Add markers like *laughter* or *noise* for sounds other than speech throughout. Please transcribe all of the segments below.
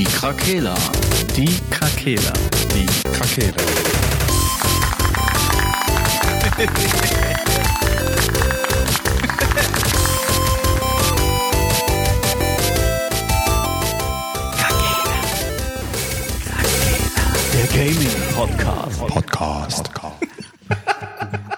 Die Krakela. Die Krakela. Die Krakela. Der Gaming Podcast. Podcast.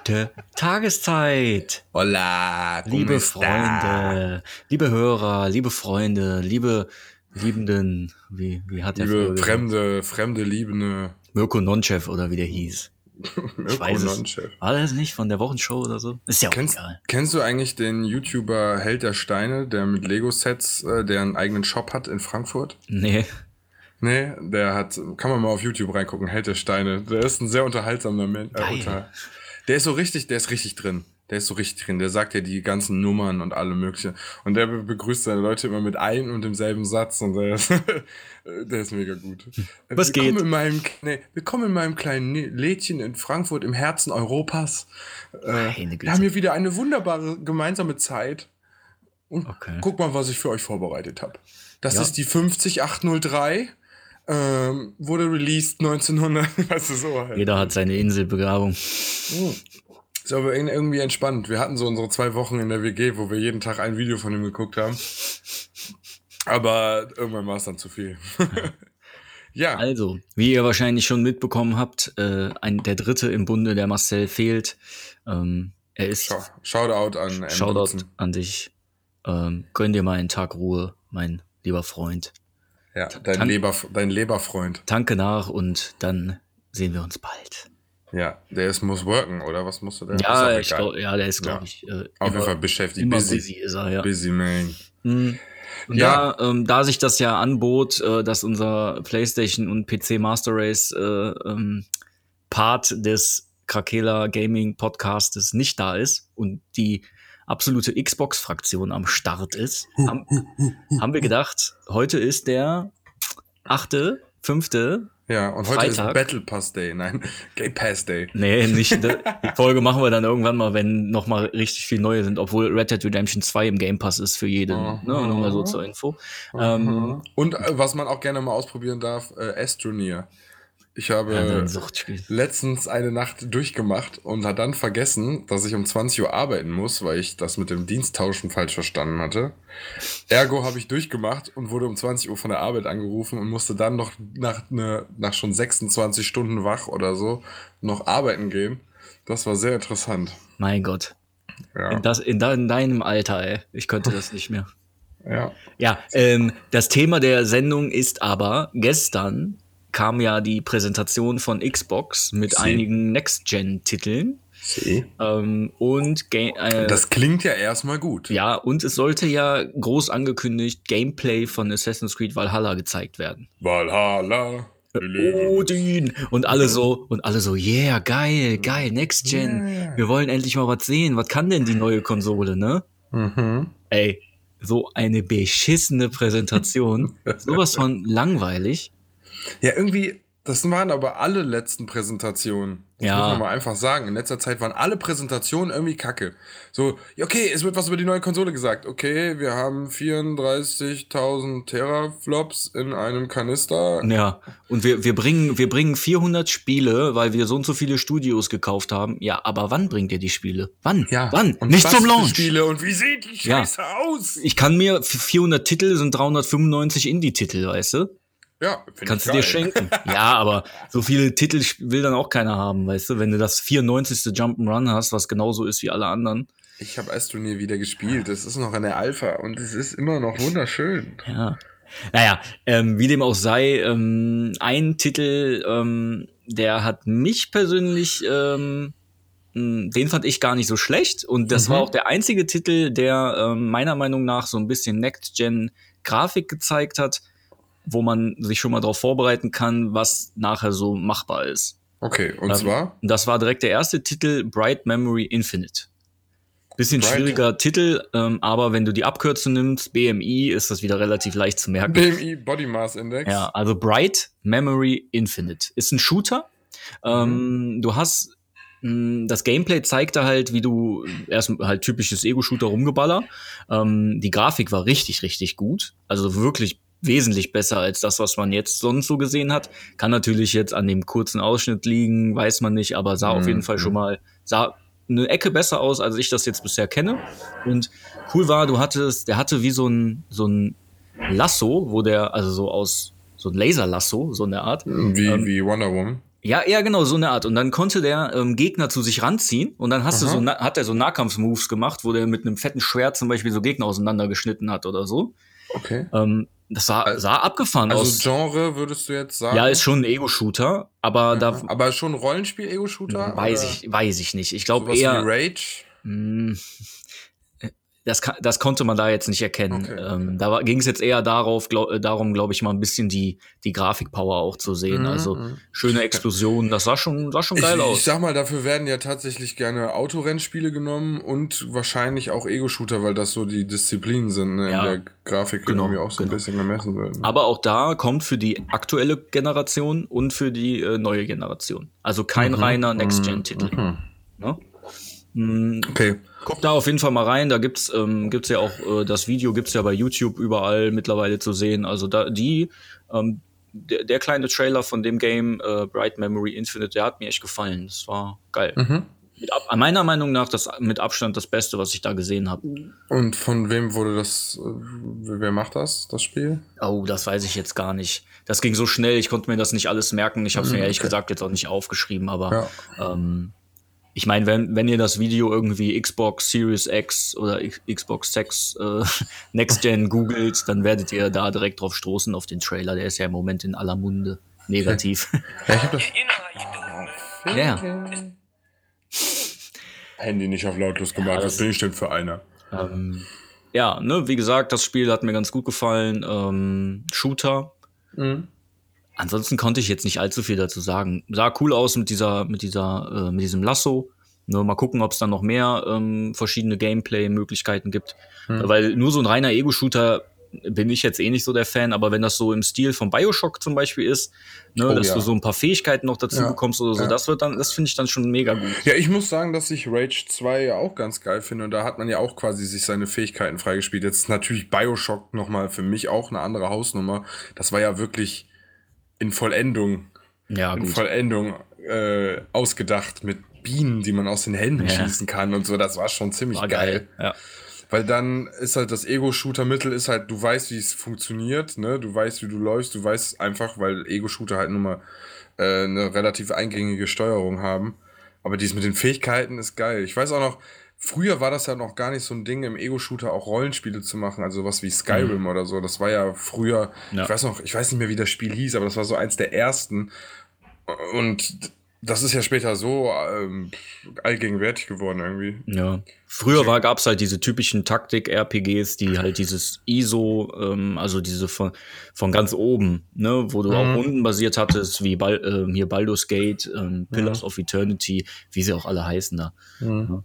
Gute Tageszeit. Hola, Liebe Freunde, liebe Hörer, liebe Freunde, liebe Liebenden, wie, wie hat der Liebe fremde, fremde, liebende Mirko Nonchev oder wie der hieß. *laughs* Mirko weiß es. Nonchef. War das nicht von der Wochenshow oder so? Ist ja auch Kennst, egal. kennst du eigentlich den YouTuber Held der Steine, der mit Lego-Sets, äh, der einen eigenen Shop hat in Frankfurt? Nee. Nee, der hat, kann man mal auf YouTube reingucken, Held der Steine. Der ist ein sehr unterhaltsamer Mensch. Äh, unter, der ist so richtig, der ist richtig drin. Der ist so richtig drin. Der sagt ja die ganzen Nummern und alle mögliche. Und der be- begrüßt seine Leute immer mit einem und demselben Satz. Und der ist, *laughs* der ist mega gut. *laughs* Was willkommen geht? In meinem, nee, willkommen in meinem kleinen Ne- Lädchen in Frankfurt im Herzen Europas. Äh, Meine wir haben hier wieder eine wunderbare gemeinsame Zeit. Und Okay. guck mal, was ich für euch vorbereitet habe. Das Ja. ist die 50803. Ähm, wurde released 1900. Weißt du, so halt. Jeder hat seine Inselbegabung. Ist aber ir- irgendwie entspannt. Wir hatten so unsere zwei Wochen in der WG, wo wir jeden Tag ein Video von ihm geguckt haben. Aber irgendwann war es dann zu viel. *laughs* ja, Also, wie ihr wahrscheinlich schon mitbekommen habt, äh, ein, der dritte im Bunde, der Marcel fehlt. Ähm, er ist Schau- Shoutout an. Shoutout Dutzen. an dich. Ähm, gönn dir mal einen Tag Ruhe, mein lieber Freund. Ja, dein, Tan- Leber, dein Leberfreund. Tanke nach und dann sehen wir uns bald. Ja, der ist muss worken, oder? Was musst du denn? Ja, ich glaub, ja, der ist, glaube Ja. ich, äh, Auf jeden Fall beschäftigt. immer busy. busy ist er, ja. Busy man. Mhm. Ja. da, ähm, da sich das ja anbot, äh, dass unser PlayStation und PC Master Race äh, ähm, Part des Krakela Gaming Podcastes nicht da ist und die absolute Xbox-Fraktion am Start ist, haben, haben wir gedacht, heute ist der achte, fünfte. Ja, und heute ist Freitag. Battle Pass Day. Nein, *laughs* Gay Pass Day. Nee, nicht. *laughs* Die Folge machen wir dann irgendwann mal, wenn noch mal richtig viel neue sind, obwohl Red Dead Redemption 2 im Game Pass ist für jeden. Mhm. Ne, nur mal so zur Info. Ähm, Und äh, was man auch gerne mal ausprobieren darf, äh, Astroneer. Ich habe ja, letztens eine Nacht durchgemacht und hat dann vergessen, dass ich um 20 Uhr arbeiten muss, weil ich das mit dem Diensttauschen falsch verstanden hatte. Ergo habe ich durchgemacht und wurde um 20 Uhr von der Arbeit angerufen und musste dann noch nach, ne, nach schon 26 Stunden wach oder so noch arbeiten gehen. Das war sehr interessant. Mein Gott. Ja, In, das, in, de- in deinem Alter, ey. Ich könnte das nicht mehr. ja. Ja, ähm, das Thema der Sendung ist aber, gestern kam ja die Präsentation von Xbox mit Sie. einigen Next-Gen-Titeln. See. Ähm, und Ga äh, Das klingt ja erstmal gut. ja, und es sollte ja groß angekündigt Gameplay von Assassin's Creed Valhalla gezeigt werden. Valhalla. leben. Odin! Und alle so, und alle so, yeah, geil, geil, Next Gen. Yeah. Wir wollen endlich mal was sehen. Was kann denn die neue Konsole, ne? Mhm. Ey, so eine beschissene Präsentation. *laughs* Sowas von langweilig. Ja, irgendwie, das waren aber alle letzten Präsentationen. Das Ja. muss man mal einfach sagen. In letzter Zeit waren alle Präsentationen irgendwie kacke. So, ja, okay, es wird was über die neue Konsole gesagt. Okay, wir haben 34.000 Teraflops in einem Kanister. Ja, und wir, wir, bringen, wir bringen 400 Spiele, weil wir so und so viele Studios gekauft haben. Ja, aber wann bringt ihr die Spiele? Wann? Ja, Wann? und Nicht zum Launch. Spiele und wie sieht die Ja. Scheiße aus? Ich kann mir f- 400 Titel sind 395 Indie-Titel, weißt du? Ja, Kannst du dir schenken. *laughs* ja, aber so viele Titel will dann auch keiner haben, weißt du? Wenn du das 94. Jump'n'Run hast, was genauso ist wie alle anderen. Ich habe Astroneer wieder gespielt. Das ist noch in der Alpha und es ist immer noch wunderschön. Ja. Naja, ähm, wie dem auch sei, ähm, ein Titel, ähm, der hat mich persönlich, ähm, mh, den fand ich gar nicht so schlecht. Und das Mhm. war auch der einzige Titel, der ähm, meiner Meinung nach so ein bisschen Next-Gen-Grafik gezeigt hat, wo man sich schon mal darauf vorbereiten kann, was nachher so machbar ist. Okay, und Ähm, zwar? Das war direkt der erste Titel, Bright Memory Infinite. Bisschen Bright- schwieriger Titel, ähm, aber wenn du die Abkürzung nimmst, BMI, ist das wieder relativ leicht zu merken. BMI Body Mass Index. Ja, also Bright Memory Infinite ist ein Shooter. Ähm, Mhm. du hast mh, das Gameplay zeigt da halt, wie du erst halt typisches Ego-Shooter rumgeballer. Ähm, die Grafik war richtig, richtig gut. Also wirklich wesentlich besser als das, was man jetzt sonst so gesehen hat. Kann natürlich jetzt an dem kurzen Ausschnitt liegen, weiß man nicht, aber sah auf jeden Fall schon mal, sah eine Ecke besser aus, als ich das jetzt bisher kenne. Und cool war, du hattest, der hatte wie so ein, so ein Lasso, wo der, also so aus, so ein Laserlasso, so eine Art. Wie, ähm, wie Wonder Woman. Ja, ja, genau, so eine Art. Und dann konnte der ähm, Gegner zu sich ranziehen und dann hast Aha. du so, hat er so Nahkampfmoves gemacht, wo der mit einem fetten Schwert zum Beispiel so Gegner auseinandergeschnitten hat oder so. Okay. Ähm, das sah, sah abgefahren also aus. Also Genre würdest du jetzt sagen? Ja, ist schon ein Ego-Shooter, aber ja, da. Aber schon Rollenspiel-Ego-Shooter? Weiß ich, weiß ich nicht. Ich glaube eher. Wie Rage? Mh, das, das konnte man da jetzt nicht erkennen. Okay, ähm, da ging es jetzt eher darauf, glaub, äh, darum, glaube ich, mal ein bisschen die, die Grafikpower auch zu sehen. Mhm, also mhm. schöne Explosionen, das sah schon, sah schon geil ich, aus. Ich sag mal, dafür werden ja tatsächlich gerne Autorennspiele genommen und wahrscheinlich auch Ego-Shooter, weil das so die Disziplinen sind, ne, Ja, in der Grafik genau, irgendwie auch so genau. ein bisschen gemessen werden. Aber auch da kommt für die aktuelle Generation und für die äh, neue Generation. Also kein reiner Next-Gen-Titel. Mhm. Ne? Okay. Guck da auf jeden Fall mal rein. Da gibt's ähm, gibt's ja auch äh, das Video gibt's ja bei YouTube überall mittlerweile zu sehen. Also da die ähm, der, der kleine Trailer von dem Game äh, Bright Memory Infinite, der hat mir echt gefallen. Das war geil. Mhm. Mit ab, meiner Meinung nach das mit Abstand das Beste, was ich da gesehen habe. Und von wem wurde das, äh, wer macht das, das Spiel? Oh, das weiß ich jetzt gar nicht. Das ging so schnell, ich konnte mir das nicht alles merken. Ich habe es mir Mhm, ehrlich okay. gesagt jetzt auch nicht aufgeschrieben, aber Ja. ähm, ich meine, wenn, wenn ihr das Video irgendwie Xbox Series X oder Xbox 6 äh, *laughs* Next Gen googelt, dann werdet ihr da direkt drauf stoßen auf den Trailer. Der ist ja im Moment in aller Munde negativ. *laughs* Ja, ja. Handy nicht auf lautlos gemacht. Ja, Was das- bin ich denn für einer? ähm, ja, ne, wie gesagt, das Spiel hat mir ganz gut gefallen. Ähm, Shooter. Mhm. Ansonsten konnte ich jetzt nicht allzu viel dazu sagen. Sah cool aus mit dieser, mit dieser, äh, mit diesem Lasso. Ne, mal gucken, ob es dann noch mehr ähm, verschiedene Gameplay-Möglichkeiten gibt. Hm. Weil nur so ein reiner Ego-Shooter bin ich jetzt eh nicht so der Fan, aber wenn das so im Stil von Bioshock zum Beispiel ist, ne, Oh, dass ja. du so ein paar Fähigkeiten noch dazu Ja, bekommst oder so, ja. das wird dann, das finde ich dann schon mega gut. Ja, ich muss sagen, dass ich Rage 2 ja auch ganz geil finde. Und da hat man ja auch quasi sich seine Fähigkeiten freigespielt. Jetzt ist natürlich Bioshock nochmal für mich auch eine andere Hausnummer. Das war ja wirklich in Vollendung, Ja, in gut. Vollendung äh, ausgedacht mit Bienen, die man aus den Händen Ja. schießen kann und so. Das war schon ziemlich War geil. geil. Ja. Weil dann ist halt das Ego-Shooter-Mittel ist halt, du weißt, wie es funktioniert, ne? Du weißt, wie du läufst, du weißt einfach, weil Ego-Shooter halt nun mal äh, eine relativ eingängige Steuerung haben. Aber dies mit den Fähigkeiten ist geil. Ich weiß auch noch, früher war das ja noch gar nicht so ein Ding, im Ego-Shooter auch Rollenspiele zu machen, also was wie Skyrim oder so. Das war ja früher, Ja. ich weiß noch, ich weiß nicht mehr, wie das Spiel hieß, aber das war so eins der ersten. Und das ist ja später so ähm, allgegenwärtig geworden irgendwie. Ja. Früher war, gab's halt diese typischen Taktik-RPGs, die halt dieses ISO, ähm, also diese von, von ganz oben, ne, wo du Mhm. auch rundenbasiert hattest, wie Bal ähm, hier Baldur's Gate, ähm, Pillars of Eternity, wie sie auch alle heißen da. Mhm.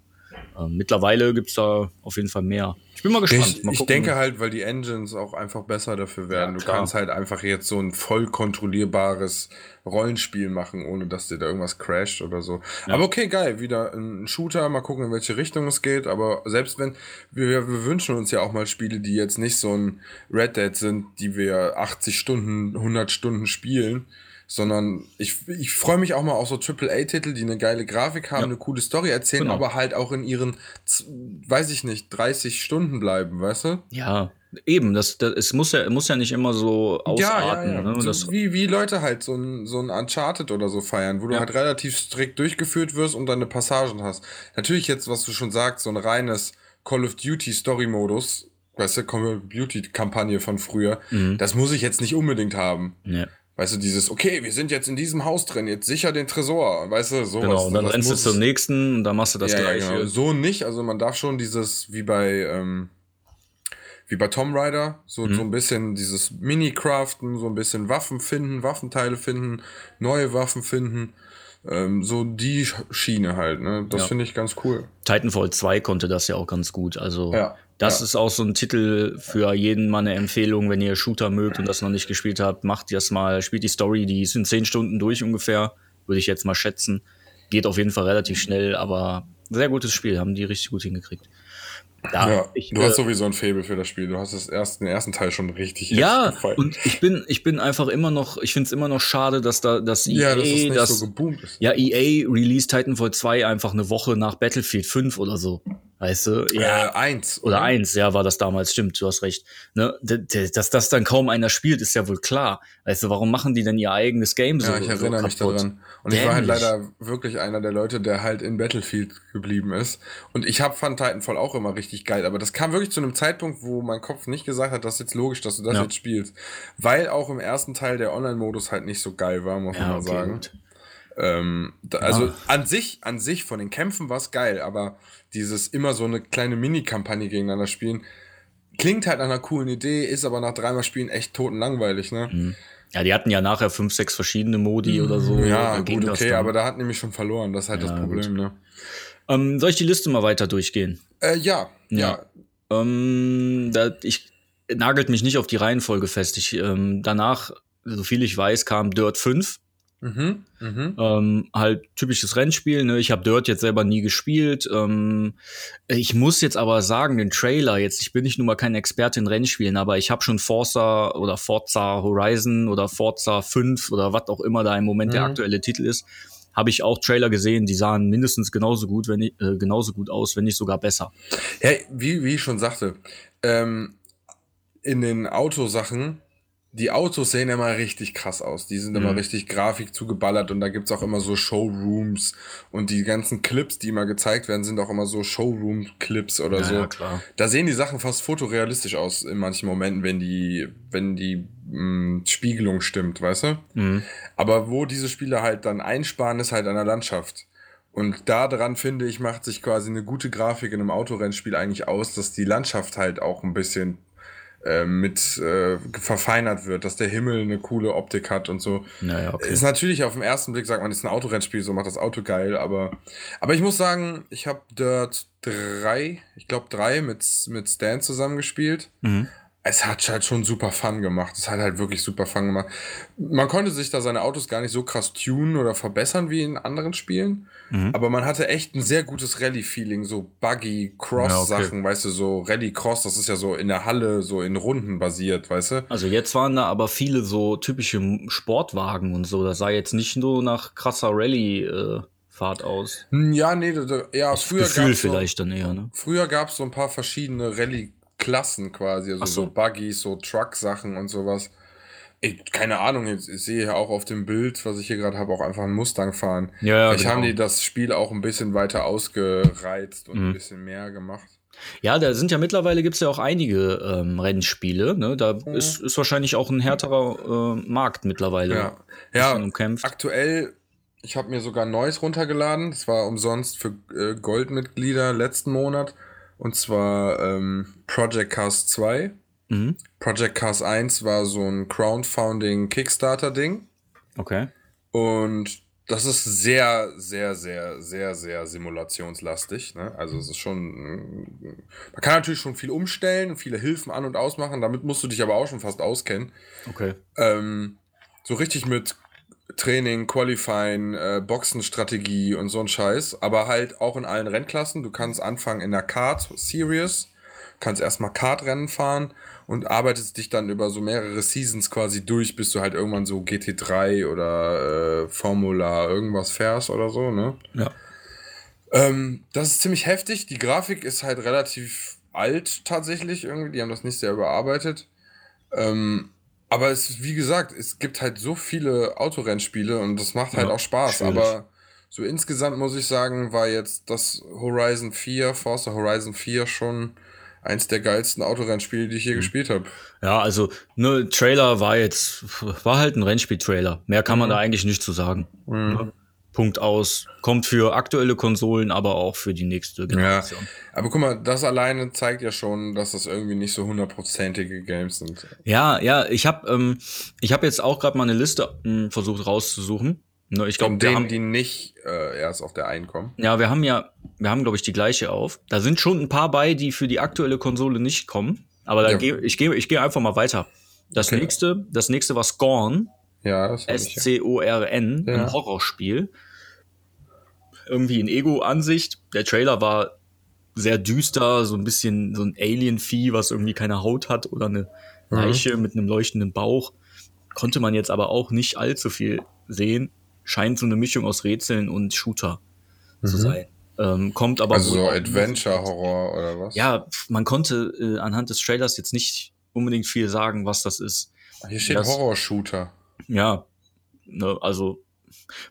Ähm, mittlerweile gibt's da auf jeden Fall mehr. Ich bin mal gespannt. Ich, mal ich denke halt, weil die Engines auch einfach besser dafür werden. Ja, du kannst halt einfach jetzt so ein voll kontrollierbares Rollenspiel machen, ohne dass dir da irgendwas crasht oder so. Aber okay, geil, wieder ein Shooter, mal gucken, in welche Richtung es geht. Aber selbst wenn, wir, wir wünschen uns ja auch mal Spiele, die jetzt nicht so ein Red Dead sind, die wir 80 Stunden, 100 Stunden spielen. Sondern ich, ich freue mich auch mal auf so AAA-Titel, die eine geile Grafik haben, Ja. eine coole Story erzählen, Genau. aber halt auch in ihren, weiß ich nicht, 30 Stunden bleiben, weißt du? Ja, eben, das, das, es muss ja, muss ja nicht immer so ausarten. ja, ja. Ne? So Das, wie, wie Leute halt so ein, so ein Uncharted oder so feiern, wo du Ja. halt relativ strikt durchgeführt wirst und deine Passagen hast. Natürlich jetzt, was du schon sagst, so ein reines Call of Duty Story-Modus, weißt du, Call of Duty-Kampagne von früher, Mhm. das muss ich jetzt nicht unbedingt haben. Ja. Weißt du, dieses, okay, wir sind jetzt in diesem Haus drin, jetzt sicher den Tresor, weißt du, sowas. Genau, und dann rennst du zum nächsten und dann machst du das ja, ja, gleiche. genau. So nicht, also man darf schon dieses, wie bei, ähm, wie bei Tomb Raider, so, Mhm. so ein bisschen dieses Mini-Craften, so ein bisschen Waffen finden, Waffenteile finden, neue Waffen finden, ähm, so die Sch- Schiene halt, ne? Das Ja. finde ich ganz cool. Titanfall 2 konnte das ja auch ganz gut. Also Ja, das ja. ist auch so ein Titel für jeden mal eine Empfehlung, wenn ihr Shooter mögt und das noch nicht gespielt habt, macht das mal, spielt die Story, die in 10 Stunden durch ungefähr, würde ich jetzt mal schätzen. Geht auf jeden Fall relativ schnell, aber sehr gutes Spiel, haben die richtig gut hingekriegt. Ja, Ja, ich, du äh, hast sowieso ein Faible für das Spiel. Du hast das erst, den ersten Teil schon richtig ja, und ich bin, ich bin einfach immer noch, ich finde es immer noch schade, dass da, dass EA, ja, dass es nicht das, so geboomt ist. ja, EA release Titanfall 2 einfach eine Woche nach Battlefield 5 oder so. Weißt du? Ja. Äh, eins. Oder eins, ja, war das damals, stimmt, du hast recht. Ne? Dass das dann kaum einer spielt, ist ja wohl klar. Weißt du, warum machen die denn ihr eigenes Game so? Ja, ich erinnere so mich daran. Und ich war halt Dämlich. leider wirklich einer der Leute, der halt in Battlefield geblieben ist. Und ich hab fand Titanfall auch immer richtig geil. Aber das kam wirklich zu einem Zeitpunkt, wo mein Kopf nicht gesagt hat, das ist jetzt logisch, dass du das Ja. jetzt spielst. Weil auch im ersten Teil der Online-Modus halt nicht so geil war, muss man Ja, mal okay, sagen. gut. Ähm, da, also Ja. an sich, an sich von den Kämpfen war es geil, aber dieses immer so eine kleine Mini-Kampagne gegeneinander spielen, klingt halt nach einer coolen Idee, ist aber nach dreimal Spielen echt totenlangweilig, ne? Mhm. Ja, die hatten ja nachher fünf, sechs verschiedene Modi oder so. Ja, gut, okay, aber da hat nämlich schon verloren, das ist halt Ja, das Problem, ne? Ähm, soll ich die Liste mal weiter durchgehen? Äh, ja, Ja. ja. Ähm, da, ich nagelt mich nicht auf die Reihenfolge fest. Ich, ähm, danach, so viel ich weiß, kam Dirt 5. Mhm, mhm. Ähm, halt typisches Rennspiel. Ne? Ich habe Dirt jetzt selber nie gespielt. Ähm, ich muss jetzt aber sagen, den Trailer jetzt, ich bin nicht nur mal kein Experte in Rennspielen, aber ich habe schon Forza oder Forza Horizon oder Forza 5 oder was auch immer da im Moment der Mhm. aktuelle Titel ist, habe ich auch Trailer gesehen, die sahen mindestens genauso gut, wenn nicht, äh, genauso gut aus, wenn nicht sogar besser. Ja, wie, wie ich schon sagte, ähm, in den Autosachen, die Autos sehen immer richtig krass aus. Die sind immer Mhm. richtig Grafik zugeballert und da gibt's auch immer so Showrooms und die ganzen Clips, die immer gezeigt werden, sind auch immer so Showroom-Clips oder so. klar. Da sehen die Sachen fast fotorealistisch aus in manchen Momenten, wenn die, wenn die mh, Spiegelung stimmt, weißt du? Mhm. Aber wo diese Spiele halt dann einsparen, ist halt an der Landschaft. Und daran finde ich, macht sich quasi eine gute Grafik in einem Autorennspiel eigentlich aus, dass die Landschaft halt auch ein bisschen äh, mit äh, verfeinert wird, dass der Himmel eine coole Optik hat und so. Naja, okay. Ist natürlich auf den ersten Blick, sagt man, ist ein Autorennspiel, so macht das Auto geil, aber, aber ich muss sagen, ich habe Dirt 3, ich glaube 3 mit, mit Stan zusammengespielt Mhm. Es hat halt schon super Fun gemacht. Es hat halt wirklich super Fun gemacht. Man konnte sich da seine Autos gar nicht so krass tunen oder verbessern wie in anderen Spielen. Mhm. Aber man hatte echt ein sehr gutes Rallye-Feeling, so Buggy, Cross-Sachen, weißt du, so Rallye-Cross, das ist ja so in der Halle, so in Runden basiert, weißt du? Also jetzt waren da aber viele so typische Sportwagen und so. Das sah jetzt nicht nur nach krasser Rallye-Fahrt aus. Hm, Ja, nee, da- ja, früher Gefühl gab's so, vielleicht dann eher, ne? Früher gab es so ein paar verschiedene Rallye-Klassen quasi, also Ach so. so. Buggys, so Truck-Sachen und sowas. Ich, keine Ahnung, jetzt, ich sehe ja auch auf dem Bild, was ich hier gerade habe, auch einfach einen Mustang fahren. Ja, ja, Vielleicht genau. haben die das Spiel auch ein bisschen weiter ausgereizt und Mhm. ein bisschen mehr gemacht. Ja, da sind ja mittlerweile gibt's ja auch einige ähm, Rennspiele. Ne? Da Mhm. ist, ist wahrscheinlich auch ein härterer äh, Markt mittlerweile. Ja, ja umkämpft. aktuell, ich habe mir sogar ein neues runtergeladen. Das war umsonst für äh, Goldmitglieder letzten Monat. Und zwar ähm, Project Cars 2. Mhm. Project Cars 1 war so ein Crowdfunding-Kickstarter-Ding. Okay. Und das ist sehr, sehr, sehr, sehr, sehr simulationslastig. Ne? Also es ist schon. Man kann natürlich schon viel umstellen, viele Hilfen an- und ausmachen. Damit musst du dich aber auch schon fast auskennen. Okay. Ähm, so richtig mit Training, Qualifying, äh, Boxenstrategie und so ein Scheiß. Aber halt auch in allen Rennklassen. Du kannst anfangen in der Kart Series, kannst erstmal Kartrennen fahren und arbeitest dich dann über so mehrere Seasons quasi durch, bis du halt irgendwann so GT3 oder äh, Formula irgendwas fährst oder so, ne? Ja. Ähm, das ist ziemlich heftig. Die Grafik ist halt relativ alt tatsächlich irgendwie. Die haben das nicht sehr überarbeitet. Ähm, aber es wie gesagt, es gibt halt so viele Autorennspiele und das macht halt Ja, auch Spaß. schwierig. Aber so insgesamt muss ich sagen, war jetzt das Horizon 4, Forza Horizon 4 schon eins der geilsten Autorennspiele, die ich je Mhm. gespielt habe. Ja, also, ne, Trailer war jetzt, war halt ein Rennspiel-Trailer. Mehr kann man Mhm. da eigentlich nicht zu sagen. Ne? Punkt aus. Kommt für aktuelle Konsolen, aber auch für die nächste Generation. Aber guck mal, das alleine zeigt ja schon, dass das irgendwie nicht so hundertprozentige Games sind. Ja, ja, ich habe ähm, ich hab jetzt auch gerade mal eine Liste mh, versucht rauszusuchen. Ne, ich glaube, wir denen, haben, die nicht äh, erst auf der einen kommen. ja, wir haben ja, wir haben glaube ich die gleiche auf. Da sind schon ein paar bei, die für die aktuelle Konsole nicht kommen. Aber da Ja. geh, ich gehe ich geh einfach mal weiter. Das Okay. nächste, das nächste war Scorn, Ja, das ja. S-C-O-R-N, Ja. ein Horrorspiel. Irgendwie in Ego-Ansicht. Der Trailer war sehr düster, so ein bisschen so ein Alien-Vieh, was irgendwie keine Haut hat oder eine Leiche mit einem leuchtenden Bauch. Konnte man jetzt aber auch nicht allzu viel sehen. Scheint so eine Mischung aus Rätseln und Shooter zu sein. Ähm, kommt aber Also so Adventure-Horror oder was? Ja, man konnte äh, anhand des Trailers jetzt nicht unbedingt viel sagen, was das ist. Hier steht Horror-Shooter. Ja, ne, also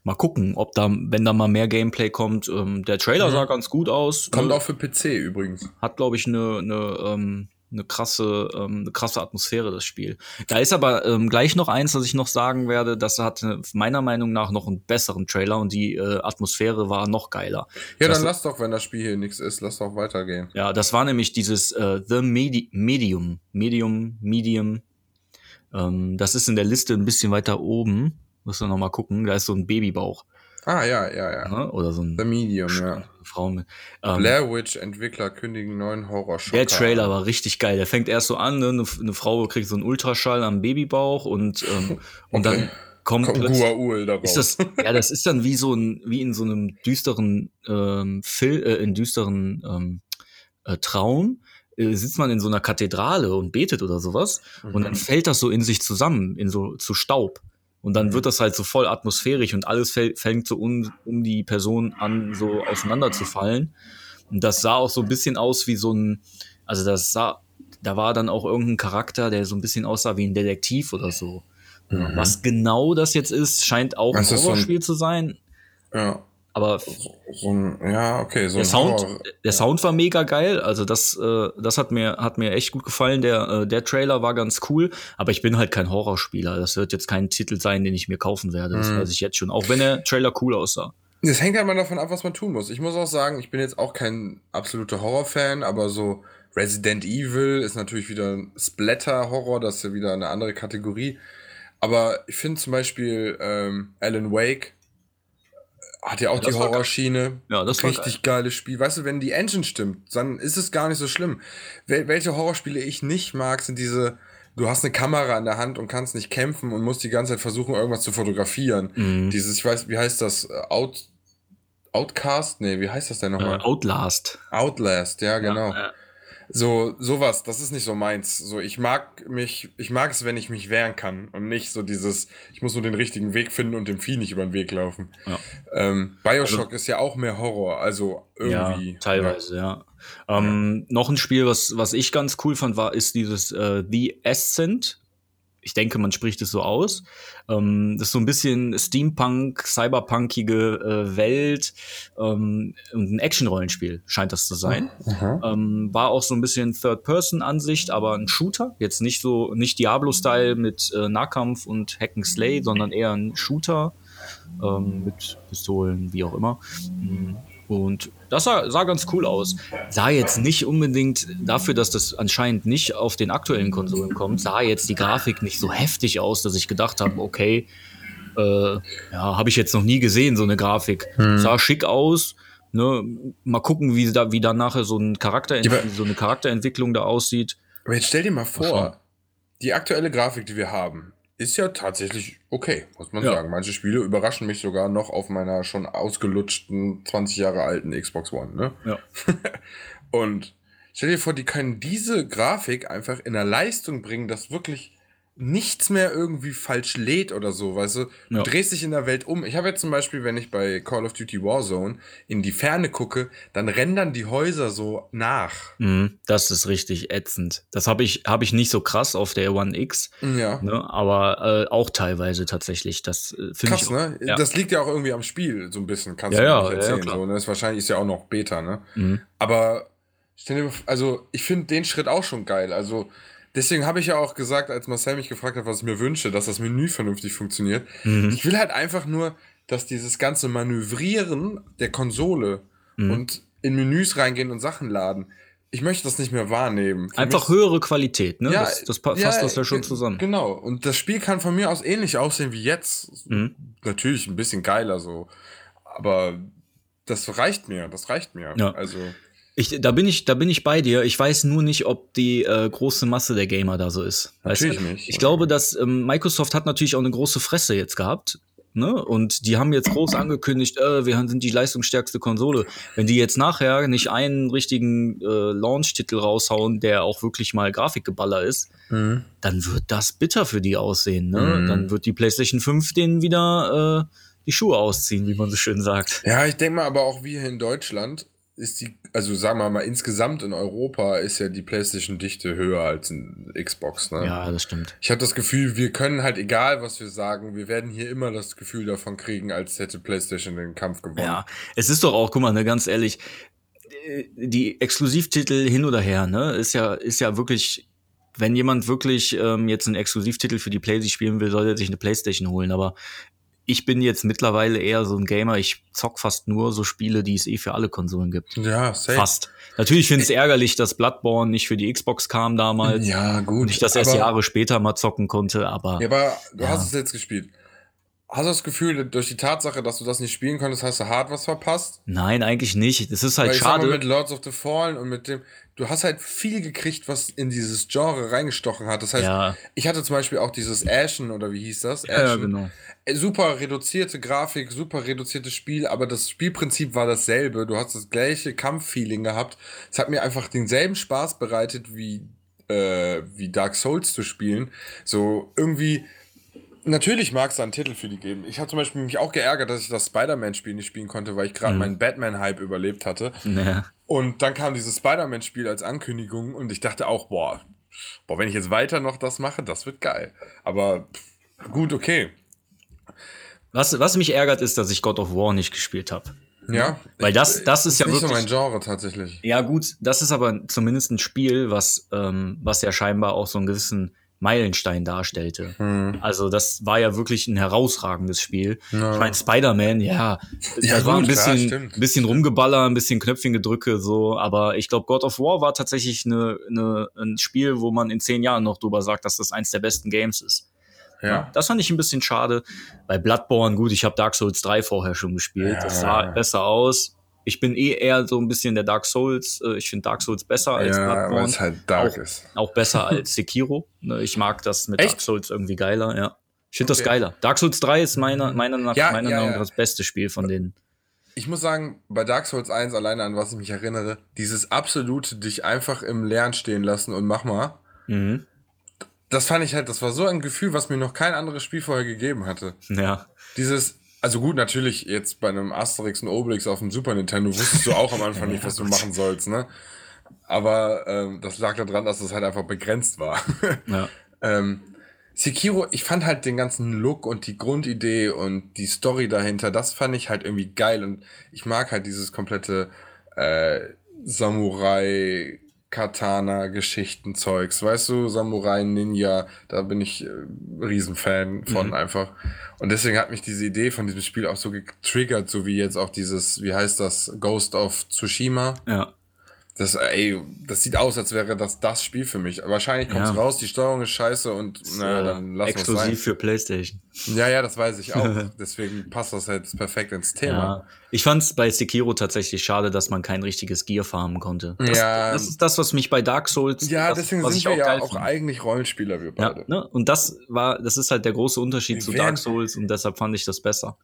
mal gucken, ob da, wenn da mal mehr Gameplay kommt. Ähm, der Trailer Mhm. sah ganz gut aus. Kommt ne, auch für PC übrigens. hat, glaube ich, eine ne, ähm, ne krasse, ähm, eine krasse Atmosphäre, das Spiel. Da ist aber ähm, gleich noch eins, was ich noch sagen werde. Das hatte meiner Meinung nach noch einen besseren Trailer und die äh, Atmosphäre war noch geiler. Ja, Das- dann lass doch, wenn das Spiel hier nichts ist, lass doch weitergehen. Ja, das war nämlich dieses äh, The Medi Medium. Medium, Medium. Ähm, das ist in der Liste ein bisschen weiter oben. Muss man noch mal gucken. Da ist so ein Babybauch. Ah, ja, ja, ja. Ne? Oder so ein The Medium, ja. Frau mit. Ähm, Blair Witch Entwickler kündigen neuen horror der Trailer war richtig geil. Der fängt erst so an, ne? eine, eine Frau kriegt so einen Ultraschall am Babybauch und, ähm, *laughs* und Okay. dann kommt Kommt. Guaul. Ist das, ja, das *laughs* ist dann wie so ein, wie in so einem düsteren ähm, Film, äh, in düsteren ähm, äh, Traum. Äh, sitzt man in so einer Kathedrale und betet oder sowas und dann Mhm. fällt das so in sich zusammen, in so zu Staub. Und dann wird das halt so voll atmosphärisch und alles fängt so um, um die Person an, so auseinanderzufallen. Und das sah auch so ein bisschen aus wie so ein, also das sah, da war dann auch irgendein Charakter, der so ein bisschen aussah wie ein Detektiv oder so. Mhm. Was genau das jetzt ist, scheint auch ein ist so ein- Horrorspiel zu sein. Ja, Aber so ein, ja, okay, so der Sound, Horror- der Sound war mega geil. Also das, äh, das hat mir, hat mir echt gut gefallen. Der, äh, der Trailer war ganz cool. Aber ich bin halt kein Horrorspieler. Das wird jetzt kein Titel sein, den ich mir kaufen werde. Das Mhm. weiß ich jetzt schon. Auch wenn der Trailer cool aussah. Es hängt halt mal davon ab, was man tun muss. Ich muss auch sagen, ich bin jetzt auch kein absoluter Horrorfan, aber so Resident Evil ist natürlich wieder ein Splatter-Horror, das ist ja wieder eine andere Kategorie. Aber ich finde zum Beispiel ähm, Alan Wake hat ja auch das die geil. Horrorschiene. Ja, das war Richtig geiles Spiel. Weißt du, wenn die Engine stimmt, dann ist es gar nicht so schlimm. Wel welche Horrorspiele ich nicht mag, sind diese, du hast eine Kamera in der Hand und kannst nicht kämpfen und musst die ganze Zeit versuchen, irgendwas zu fotografieren. Mhm. Dieses, ich weiß, wie heißt das? Äh, Out, Outcast? Nee, wie heißt das denn Äh, nochmal? Outlast. Outlast, ja, genau. Ja, ja. So, sowas, das ist nicht so meins. So, ich mag mich, ich mag es, wenn ich mich wehren kann und nicht so dieses, ich muss nur den richtigen Weg finden und dem Vieh nicht über den Weg laufen. Ja. Ähm, Bioshock ist ja auch mehr Horror, also irgendwie. Ja, teilweise, ja. Ähm, Noch ein Spiel, was, was ich ganz cool fand, war, ist dieses äh, The Ascent. Ich denke, man spricht es so aus. Ähm, das ist so ein bisschen Steampunk, cyberpunkige äh, Welt ähm, und ein Action-Rollenspiel, scheint das zu sein. Mhm. Ähm, war auch so ein bisschen Third-Person-Ansicht, aber ein Shooter. Jetzt nicht so, nicht Diablo-Style mit äh, Nahkampf und Hack and Slay, sondern eher ein Shooter ähm, mit Pistolen, wie auch immer. Mm, Und das sah, sah ganz cool aus. Sah jetzt nicht unbedingt dafür, dass das anscheinend nicht auf den aktuellen Konsolen kommt, sah jetzt die Grafik nicht so heftig aus, dass ich gedacht habe, okay, äh, ja, habe ich jetzt noch nie gesehen, so eine Grafik. Sah schick aus. Ne? Mal gucken, wie, da, wie dann nachher so, ein Charakter, so eine Charakterentwicklung da aussieht. Aber jetzt stell dir mal vor, die aktuelle Grafik, die wir haben, ist ja tatsächlich okay, muss man Ja. sagen. Manche Spiele überraschen mich sogar noch auf meiner schon ausgelutschten 20 Jahre alten Xbox One, ne? Ja. *laughs* Und stell dir vor, die können diese Grafik einfach in der Leistung bringen, dass wirklich nichts mehr irgendwie falsch lädt oder so, weißt du? Du Ja. drehst dich in der Welt um. Ich habe jetzt zum Beispiel, wenn ich bei Call of Duty Warzone in die Ferne gucke, dann rendern die Häuser so nach. Mhm, das ist richtig ätzend. Das habe ich, hab ich nicht so krass auf der One X, Ja. ne? aber äh, auch teilweise tatsächlich. Das äh, finde ich. Krass, ne? Ja. Das liegt ja auch irgendwie am Spiel, so ein bisschen, kannst Ja, du ja, erzählen. ja, so, ne? Das wahrscheinlich ist ja auch noch Beta, ne? Mhm. Aber also ich finde den Schritt auch schon geil. Also deswegen habe ich ja auch gesagt, als Marcel mich gefragt hat, was ich mir wünsche, dass das Menü vernünftig funktioniert. Mhm. Ich will halt einfach nur, dass dieses ganze Manövrieren der Konsole Mhm. und in Menüs reingehen und Sachen laden. Ich möchte das nicht mehr wahrnehmen. Für Einfach höhere Qualität, ne? das, das pa- fasst das ja schon zusammen. Genau. Und das Spiel kann von mir aus ähnlich aussehen wie jetzt. Mhm. Natürlich ein bisschen geiler so. Aber das reicht mir. Das reicht mir. Ja. Also. Ich, da bin ich, da bin ich bei dir. Ich weiß nur nicht, ob die äh, große Masse der Gamer da so ist. Weißt Natürlich du? nicht. Ich glaube, dass ähm, Microsoft hat natürlich auch eine große Fresse jetzt gehabt, ne? Und die haben jetzt groß angekündigt, äh, wir sind die leistungsstärkste Konsole. Wenn die jetzt nachher nicht einen richtigen äh, Launch-Titel raushauen, der auch wirklich mal Grafikgeballer ist, Mhm. dann wird das bitter für die aussehen. Ne? Mhm. Dann wird die PlayStation 5 denen wieder äh, die Schuhe ausziehen, wie man so schön sagt. Ja, ich denke mal aber auch wir hier in Deutschland ist die, also sagen wir mal, insgesamt in Europa ist ja die PlayStation-Dichte höher als in Xbox, ne? Ja, das stimmt. Ich habe das Gefühl, wir können halt, egal was wir sagen, wir werden hier immer das Gefühl davon kriegen, als hätte PlayStation den Kampf gewonnen. Ja, es ist doch auch, guck mal, ne, ganz ehrlich, äh, die Exklusivtitel hin oder her, ne, ist ja, ist ja wirklich, wenn jemand wirklich ähm, jetzt einen Exklusivtitel für die PlayStation spielen will, soll er sich eine PlayStation holen. Aber ich bin jetzt mittlerweile eher so ein Gamer. Ich zock fast nur so Spiele, die es eh für alle Konsolen gibt. Ja, safe. Fast. Natürlich finde ich es ärgerlich, dass Bloodborne nicht für die Xbox kam damals. Ja, gut. Und ich das erst Jahre später mal zocken konnte, aber Ja, aber du Ja. hast es jetzt gespielt. Hast du das Gefühl, durch die Tatsache, dass du das nicht spielen konntest, hast du hart was verpasst? nein, eigentlich nicht. Das ist halt Weil ich sag mal, schade. mit Lords of the Fallen und mit dem, du hast halt viel gekriegt, was in dieses Genre reingestochen hat. Das heißt, Ja. ich hatte zum Beispiel auch dieses Ashen oder wie hieß das? Ja, Ashen. genau. Super reduzierte Grafik, super reduziertes Spiel, aber das Spielprinzip war dasselbe. Du hast das gleiche Kampffeeling gehabt. Es hat mir einfach denselben Spaß bereitet wie, äh, wie Dark Souls zu spielen. So irgendwie. Natürlich mag es da einen Titel für die geben. Ich habe zum Beispiel mich auch geärgert, dass ich das Spider-Man-Spiel nicht spielen konnte, weil ich gerade Mhm. meinen Batman-Hype überlebt hatte. Ja. Und dann kam dieses Spider-Man-Spiel als Ankündigung und ich dachte auch, boah, boah, wenn ich jetzt weiter noch das mache, das wird geil. Aber pff, gut, okay. Was, was mich ärgert, ist, dass ich God of War nicht gespielt habe. Ja. Weil das- das ist ja nicht so wirklich- mein Genre tatsächlich. Ja, gut, das ist aber zumindest ein Spiel, was, ähm, was ja scheinbar auch so einen gewissen Meilenstein darstellte. Hm. Also, das war ja wirklich ein herausragendes Spiel. Ja. Ich meine, Spider-Man, ja, Ja, das war ein gut, klar, bisschen, bisschen rumgeballer, ein bisschen Knöpfchengedrücke, so, aber ich glaube, God of War war tatsächlich eine, eine, ein Spiel, wo man in zehn Jahren noch drüber sagt, dass das eins der besten Games ist. Ja. Das fand ich ein bisschen schade. Bei Bloodborne, gut, ich habe Dark Souls 3 vorher schon gespielt. Ja. Das sah besser aus. Ich bin eh eher so ein bisschen der Dark Souls. äh, Ich finde Dark Souls besser als Ja, weil Bloodborne. es halt dark auch, ist. auch besser als Sekiro. Ne, Ich mag das mit Echt? Dark Souls irgendwie geiler, ja. Ich finde das Okay. geiler. Dark Souls 3 ist meiner, meiner, nach, Ja, meiner ja, Meinung nach das beste Spiel von denen. Ich muss sagen, bei Dark Souls 1 alleine an was ich mich erinnere, dieses absolute dich einfach im Leeren stehen lassen und mach mal. Mhm. Das fand ich halt, das war so ein Gefühl, was mir noch kein anderes Spiel vorher gegeben hatte. Ja. Dieses, also gut, natürlich jetzt bei einem Asterix und Obelix auf dem Super Nintendo wusstest du auch am Anfang *laughs* nicht, was du machen sollst, ne? Aber ähm, das lag daran, dass es halt einfach begrenzt war. *laughs* ja. ähm, Sekiro, ich fand halt den ganzen Look und die Grundidee und die Story dahinter, das fand ich halt irgendwie geil und ich mag halt dieses komplette äh, Samurai Katana Geschichtenzeugs, weißt du, Samurai Ninja, da bin ich äh, Riesenfan von Mhm. einfach und deswegen hat mich diese Idee von diesem Spiel auch so getriggert, so wie jetzt auch dieses, wie heißt das, Ghost of Tsushima. Ja. Das, ey, das sieht aus, als wäre das das Spiel für mich. Wahrscheinlich kommt's Ja. raus, die Steuerung ist scheiße und naja, dann lassen wir es sein. Exklusiv für PlayStation. Ja, ja, das weiß ich auch. *laughs* Deswegen passt das halt perfekt ins Thema. Ja. Ich fand es bei Sekiro tatsächlich schade, dass man kein richtiges Gear farmen konnte. Das, Ja. das ist das, was mich bei Dark Souls. Ja, was, deswegen sind ich wir ja auch fand. eigentlich Rollenspieler, wir Ja, beide. ne? Und das war, das ist halt der große Unterschied zu Dark Souls und deshalb fand ich das besser.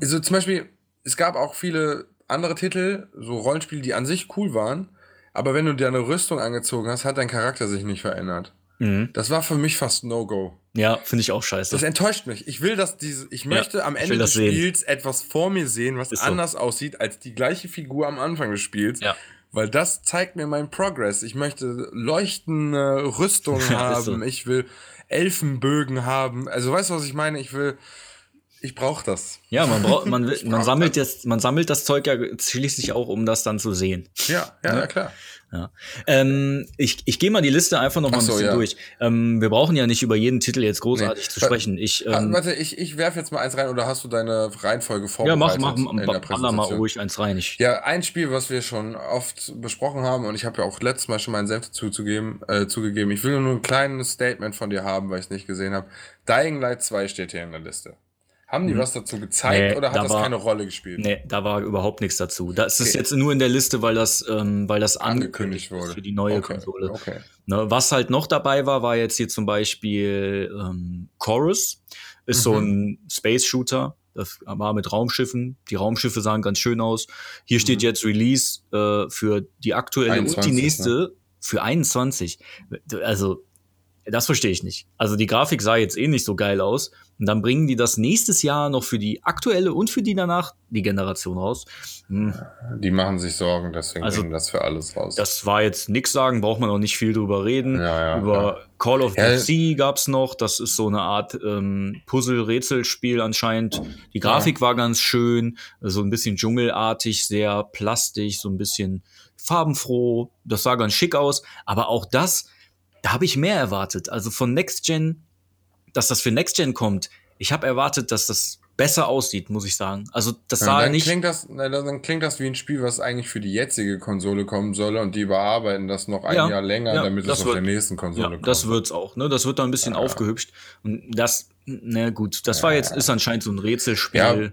Also zum Beispiel, es gab auch viele andere Titel, so Rollenspiele, die an sich cool waren, aber wenn du dir eine Rüstung angezogen hast, hat dein Charakter sich nicht verändert. Mhm. Das war für mich fast No-Go. Ja, finde ich auch scheiße. Das enttäuscht mich. Ich will, dass diese, ich möchte am ich Ende des sehen. Spiels etwas vor mir sehen, was Ist so. anders aussieht als die gleiche Figur am Anfang des Spiels. Ja. Weil das zeigt mir meinen Progress. Ich möchte leuchtende *laughs* Rüstung Ja, ist so. haben. Ich will Elfenbögen haben. Also weißt du, was ich meine? Ich will, ich brauche das. ja, man braucht, man, *laughs* will, man sammelt jetzt, man sammelt das Zeug ja schließlich auch, um das dann zu sehen. Ja, ja, Ja. ja klar. Ja. Ähm, ich ich gehe mal die Liste einfach noch mal Ach ein so, bisschen ja. durch. Ähm, wir brauchen ja nicht über jeden Titel jetzt großartig Nee. zu sprechen. Ich, Ah, ähm, Warte, ich, ich werfe jetzt mal eins rein oder hast du deine Reihenfolge ja, vorbereitet? mach, mach, der mach baller mal ruhig eins rein. Ich, Ja, ein Spiel, was wir schon oft besprochen haben und ich habe ja auch letztes Mal schon meinen Senf zuzugeben, äh, zugegeben. Ich will nur ein kleines Statement von dir haben, weil ich es nicht gesehen habe. Dying Light 2 steht hier in der Liste. Haben die Mhm. was dazu gezeigt Nee, oder da hat das war- keine Rolle gespielt? Nee, da war überhaupt nichts dazu. Das ist Okay. jetzt nur in der Liste, weil das, ähm, weil das angekündigt Angekündigt wurde für die neue okay, Konsole. Okay. Ne, was halt noch dabei war, war jetzt hier zum Beispiel ähm, Chorus. Ist so ein Space-Shooter. Das war mit Raumschiffen. Die Raumschiffe sahen ganz schön aus. Hier steht jetzt Release äh, für die aktuelle und 21, die nächste für 21. Also, das verstehe ich nicht. Also die Grafik sah jetzt eh nicht so geil aus. Und dann bringen die das nächstes Jahr noch für die aktuelle und für die danach die Generation raus. Hm, Die machen sich Sorgen, deswegen Also, bringen das für alles raus. das war jetzt nix sagen, braucht man auch nicht viel drüber reden. Ja, ja, Über Call of Ja. Sea gab's noch. Das ist so eine Art ähm, Puzzle-Rätselspiel anscheinend. Die Grafik war ganz schön, so ein bisschen dschungelartig, sehr plastisch, so ein bisschen farbenfroh. Das sah ganz schick aus. Aber auch das, da habe ich mehr erwartet. Also von Next Gen, dass das für Next Gen kommt. Ich habe erwartet, dass das besser aussieht, muss ich sagen. Also das Ja, sah dann, nicht. klingt das, na, dann klingt das wie ein Spiel, was eigentlich für die jetzige Konsole kommen soll und die überarbeiten das noch ein Ja, Jahr länger, ja, damit es auf wird- der nächsten Konsole Ja, kommt. das wird's auch, ne? Das wird dann ein bisschen aufgehübscht. Und das, na gut, das war jetzt, ist anscheinend so ein Rätselspiel.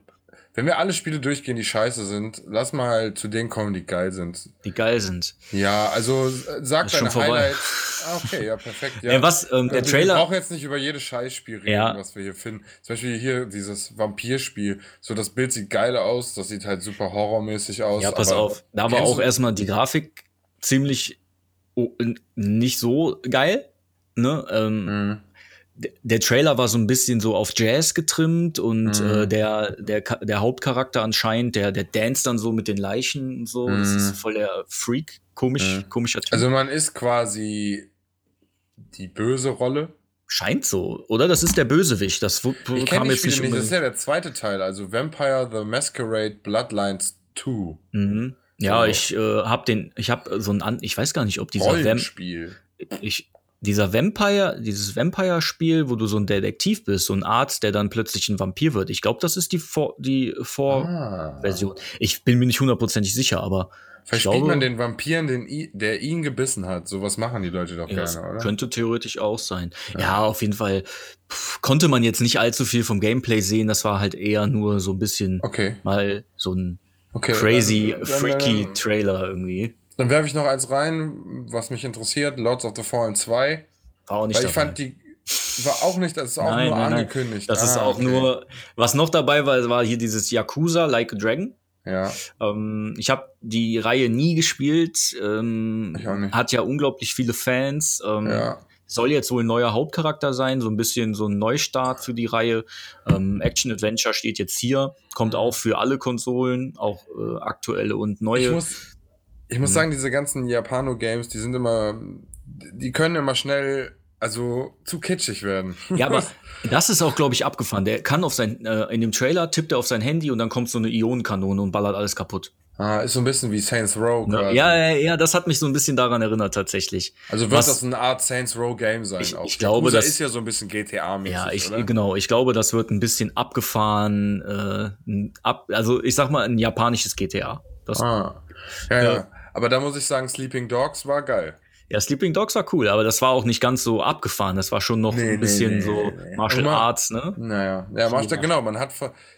Wenn wir alle Spiele durchgehen, die scheiße sind, lass mal zu denen kommen, die geil sind. die geil sind. Ja, also äh, sag Ist deine schon vorbei. Highlights. Ah, okay, ja, perfekt. Ja. *laughs* Ja, was, ähm, der Also, Trailer. Wir brauchen jetzt nicht über jedes Scheißspiel reden, Ja. was wir hier finden. Zum Beispiel hier dieses Vampirspiel. So, das Bild sieht geil aus, das sieht halt super horrormäßig aus. Ja, pass auf. Da war auch erstmal die Grafik ziemlich oh, nicht so geil. Ne? Ähm, Mhm. Der Trailer war so ein bisschen so auf Jazz getrimmt und Mhm. äh, der, der, der Hauptcharakter anscheinend, der, der dance dann so mit den Leichen und so. Das Mhm. ist voll der Freak, komisch, Mhm. komischer Typ. Also man ist quasi die böse Rolle. Scheint so, oder? Das ist der Bösewicht. Das Ich kam jetzt nicht nicht, das ist ja der zweite Teil, also Vampire the Masquerade Bloodlines 2. Mhm. Ja, So. ich äh, habe den, ich habe so ein, ich weiß gar nicht, ob dieser Vamp, ich, dieser Vampire, dieses Vampire-Spiel, wo du so ein Detektiv bist, so ein Arzt, der dann plötzlich ein Vampir wird. Ich glaube, das ist die Vor, die Vorversion. Ah. Ich bin mir nicht hundertprozentig sicher, aber Verspielt glaube, man den Vampiren, den, i- der ihn gebissen hat? Sowas machen die Leute doch ja, gerne, oder? könnte theoretisch auch sein. Ja, auf jeden Fall pff, konnte man jetzt nicht allzu viel vom Gameplay sehen. Das war halt eher nur so ein bisschen Okay, mal so ein okay. crazy, dann, dann, freaky Dann, Trailer irgendwie. Dann werfe ich noch eins rein, was mich interessiert: Lords of the Fallen 2. War auch nicht Weil ich dabei. fand, die war auch nicht, das ist auch Nein, nur nein, nein. angekündigt. Das ist Ah, auch okay. nur, was noch dabei war, war hier dieses Yakuza Like a Dragon. Ja, Ähm, ich habe die Reihe nie gespielt. Ähm, Ich auch nicht. Hat ja unglaublich viele Fans. Ähm, ja. Soll jetzt wohl ein neuer Hauptcharakter sein, so ein bisschen so ein Neustart für die Reihe. Ähm, Action Adventure steht jetzt hier, kommt auch für alle Konsolen, auch äh, aktuelle und Ich neue. muss, ich muss Mhm. sagen, diese ganzen Japano-Games, die sind immer, die können immer schnell, also zu kitschig werden. Ja, aber *laughs* das ist auch, glaube ich, abgefahren. Der kann auf sein, äh, in dem Trailer tippt er auf sein Handy und dann kommt so eine Ionenkanone und ballert alles kaputt. ah, ist so ein bisschen wie Saints Row. Ne? Ja, ja, ja, das hat mich so ein bisschen daran erinnert, tatsächlich. Also wird Was- das eine Art Saints Row Game sein? Ich- auch. ich glaube, das- ist ja so ein bisschen GTA-mäßig, Ja, ich, oder? genau. Ich glaube, das wird ein bisschen abgefahren. Äh, ab, also ich sag mal ein japanisches GTA. Das, Ah. Ja, ja, Ja. Aber da muss ich sagen, Sleeping Dogs war geil. Ja, Sleeping Dogs war cool, aber das war auch nicht ganz so abgefahren. Das war schon noch Nee, ein bisschen nee, so nee. Martial man- Arts, ne? Naja, ja, gemacht. genau, man hat,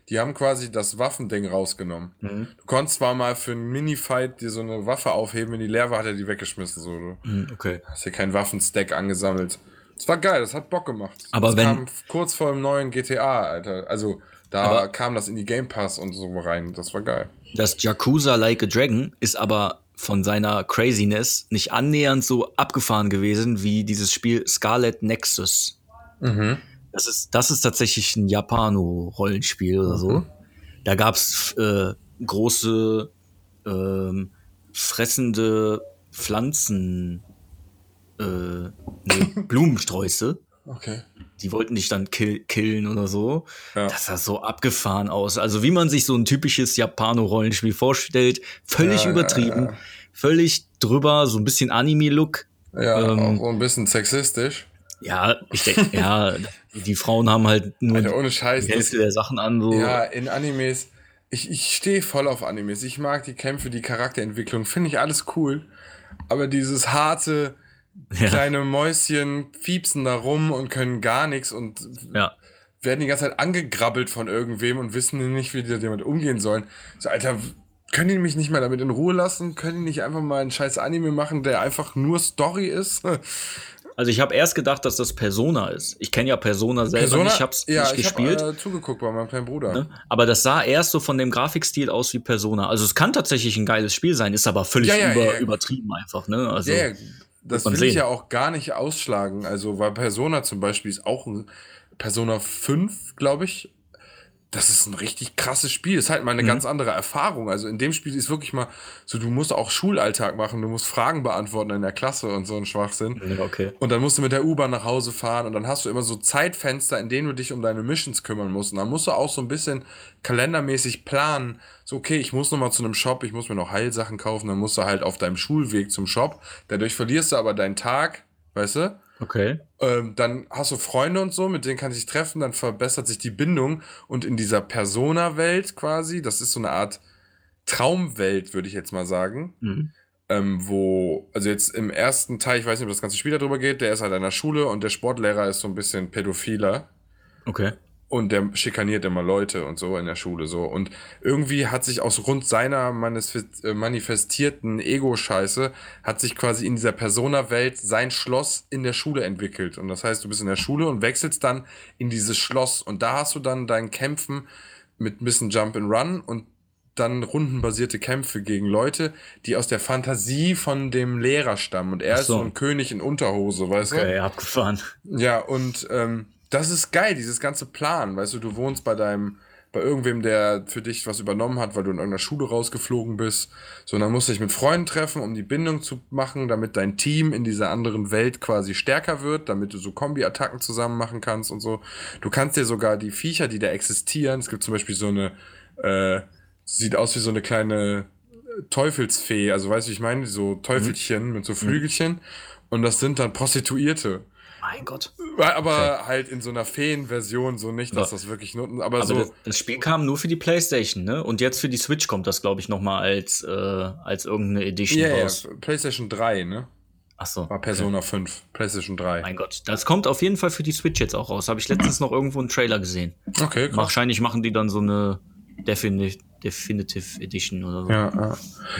die haben quasi das Waffending rausgenommen. Mhm. Du konntest zwar mal für einen Minifight dir so eine Waffe aufheben, wenn die leer war, hat er die weggeschmissen, so. Du Mhm, Okay. hast hier keinen Waffenstack angesammelt. Das war geil, das hat Bock gemacht. Aber das wenn- kam kurz vor dem neuen GTA, Alter. Also, da kam das in die Game Pass und so rein. Das war geil. Das Yakuza Like a Dragon ist aber von seiner Craziness nicht annähernd so abgefahren gewesen wie dieses Spiel Scarlet Nexus. Mhm. Das ist, das ist tatsächlich ein Japano-Rollenspiel oder so. Da gab's äh, große ähm, fressende Pflanzen, äh, nee, *laughs* Blumensträuße. Okay. Die wollten dich dann kill killen oder so. Ja. Das sah so abgefahren aus. Also wie man sich so ein typisches Japano-Rollenspiel vorstellt. Völlig Ja, übertrieben. ja, ja. Völlig drüber, so ein bisschen Anime-Look. Ja, Ähm, auch so ein bisschen sexistisch. Ja, ich denke, ja, die Frauen haben halt nur Alter, ohne Scheiß. die Das, Hälfte der Sachen an. So. ja, in Animes. Ich, ich stehe voll auf Animes. Ich mag die Kämpfe, die Charakterentwicklung. Finde ich alles cool. Aber dieses harte, Ja. kleine Mäuschen fiepsen da rum und können gar nichts und ja. werden die ganze Zeit angegrabbelt von irgendwem und wissen nicht, wie die damit umgehen sollen. So, Alter, können die mich nicht mal damit in Ruhe lassen? Können die nicht einfach mal einen scheiß Anime machen, der einfach nur Story ist? *laughs* Also ich habe erst gedacht, dass das Persona ist. Ich kenne ja Persona selber Persona, ich habe es ja, nicht ich gespielt. Hab, äh, zugeguckt bei meinem kleinen Bruder. ne? Aber das sah erst so von dem Grafikstil aus wie Persona. Also es kann tatsächlich ein geiles Spiel sein, ist aber völlig Ja, ja, über, übertrieben einfach. Ne? Also ja, das will ich sehen. ja auch gar nicht ausschlagen. Also, weil Persona zum Beispiel ist auch ein Persona 5, glaube ich. Das ist ein richtig krasses Spiel. Ist halt mal eine Mhm. ganz andere Erfahrung. Also in dem Spiel ist wirklich mal so, du musst auch Schulalltag machen, du musst Fragen beantworten in der Klasse und so ein Schwachsinn. Ja, okay. Und dann musst du mit der U-Bahn nach Hause fahren und dann hast du immer so Zeitfenster, in denen du dich um deine Missions kümmern musst. Und dann musst du auch so ein bisschen kalendermäßig planen. So, okay, ich muss noch mal zu einem Shop, ich muss mir noch Heilsachen kaufen, dann musst du halt auf deinem Schulweg zum Shop. Dadurch verlierst du aber deinen Tag, weißt du? Okay. Ähm, dann hast du Freunde und so, mit denen kannst du dich treffen, dann verbessert sich die Bindung. Und in dieser Persona-Welt quasi, das ist so eine Art Traumwelt, würde ich jetzt mal sagen Mhm. ähm, wo, also jetzt im ersten Teil, ich weiß nicht, ob das ganze Spiel darüber geht, der ist halt an der Schule und der Sportlehrer ist so ein bisschen pädophiler Okay. Und der schikaniert immer Leute und so in der Schule so. Und irgendwie hat sich aus Grund seiner äh, manifestierten Ego-Scheiße, hat sich quasi in dieser Persona-Welt sein Schloss in der Schule entwickelt. Und das heißt, du bist in der Schule und wechselst dann in dieses Schloss und da hast du dann dein Kämpfen mit ein bisschen Jump and Run und dann rundenbasierte Kämpfe gegen Leute, die aus der Fantasie von dem Lehrer stammen. Und er Ach ist so so. ein König in Unterhose, weißt du? Okay, abgefahren. Ja, und ähm, das ist geil, dieses ganze Plan. Weißt du, du wohnst bei deinem, bei irgendwem, der für dich was übernommen hat, weil du in irgendeiner Schule rausgeflogen bist. So, und dann musst du dich mit Freunden treffen, um die Bindung zu machen, damit dein Team in dieser anderen Welt quasi stärker wird, damit du so Kombi-Attacken zusammen machen kannst und so. Du kannst dir sogar die Viecher, die da existieren, es gibt zum Beispiel so eine, äh, sieht aus wie so eine kleine Teufelsfee, also weißt du, wie ich meine, so Teufelchen mit so Flügelchen. Und das sind dann Prostituierte. Mein Gott. Aber halt in so einer Feen-Version so nicht, dass Ja. das wirklich nur. Aber, Aber so. das, das Spiel kam nur für die PlayStation, ne? Und jetzt für die Switch kommt das, glaube ich, noch mal als äh, als irgendeine Edition Ja, ja, raus. PlayStation 3, ne? Ach so. War Persona 5. PlayStation 3. Mein Gott, das kommt auf jeden Fall für die Switch jetzt auch raus. Habe ich letztens noch irgendwo einen Trailer gesehen. Okay, krass. Wahrscheinlich machen die dann so eine Defini Definitive Edition oder so. Ja, ja.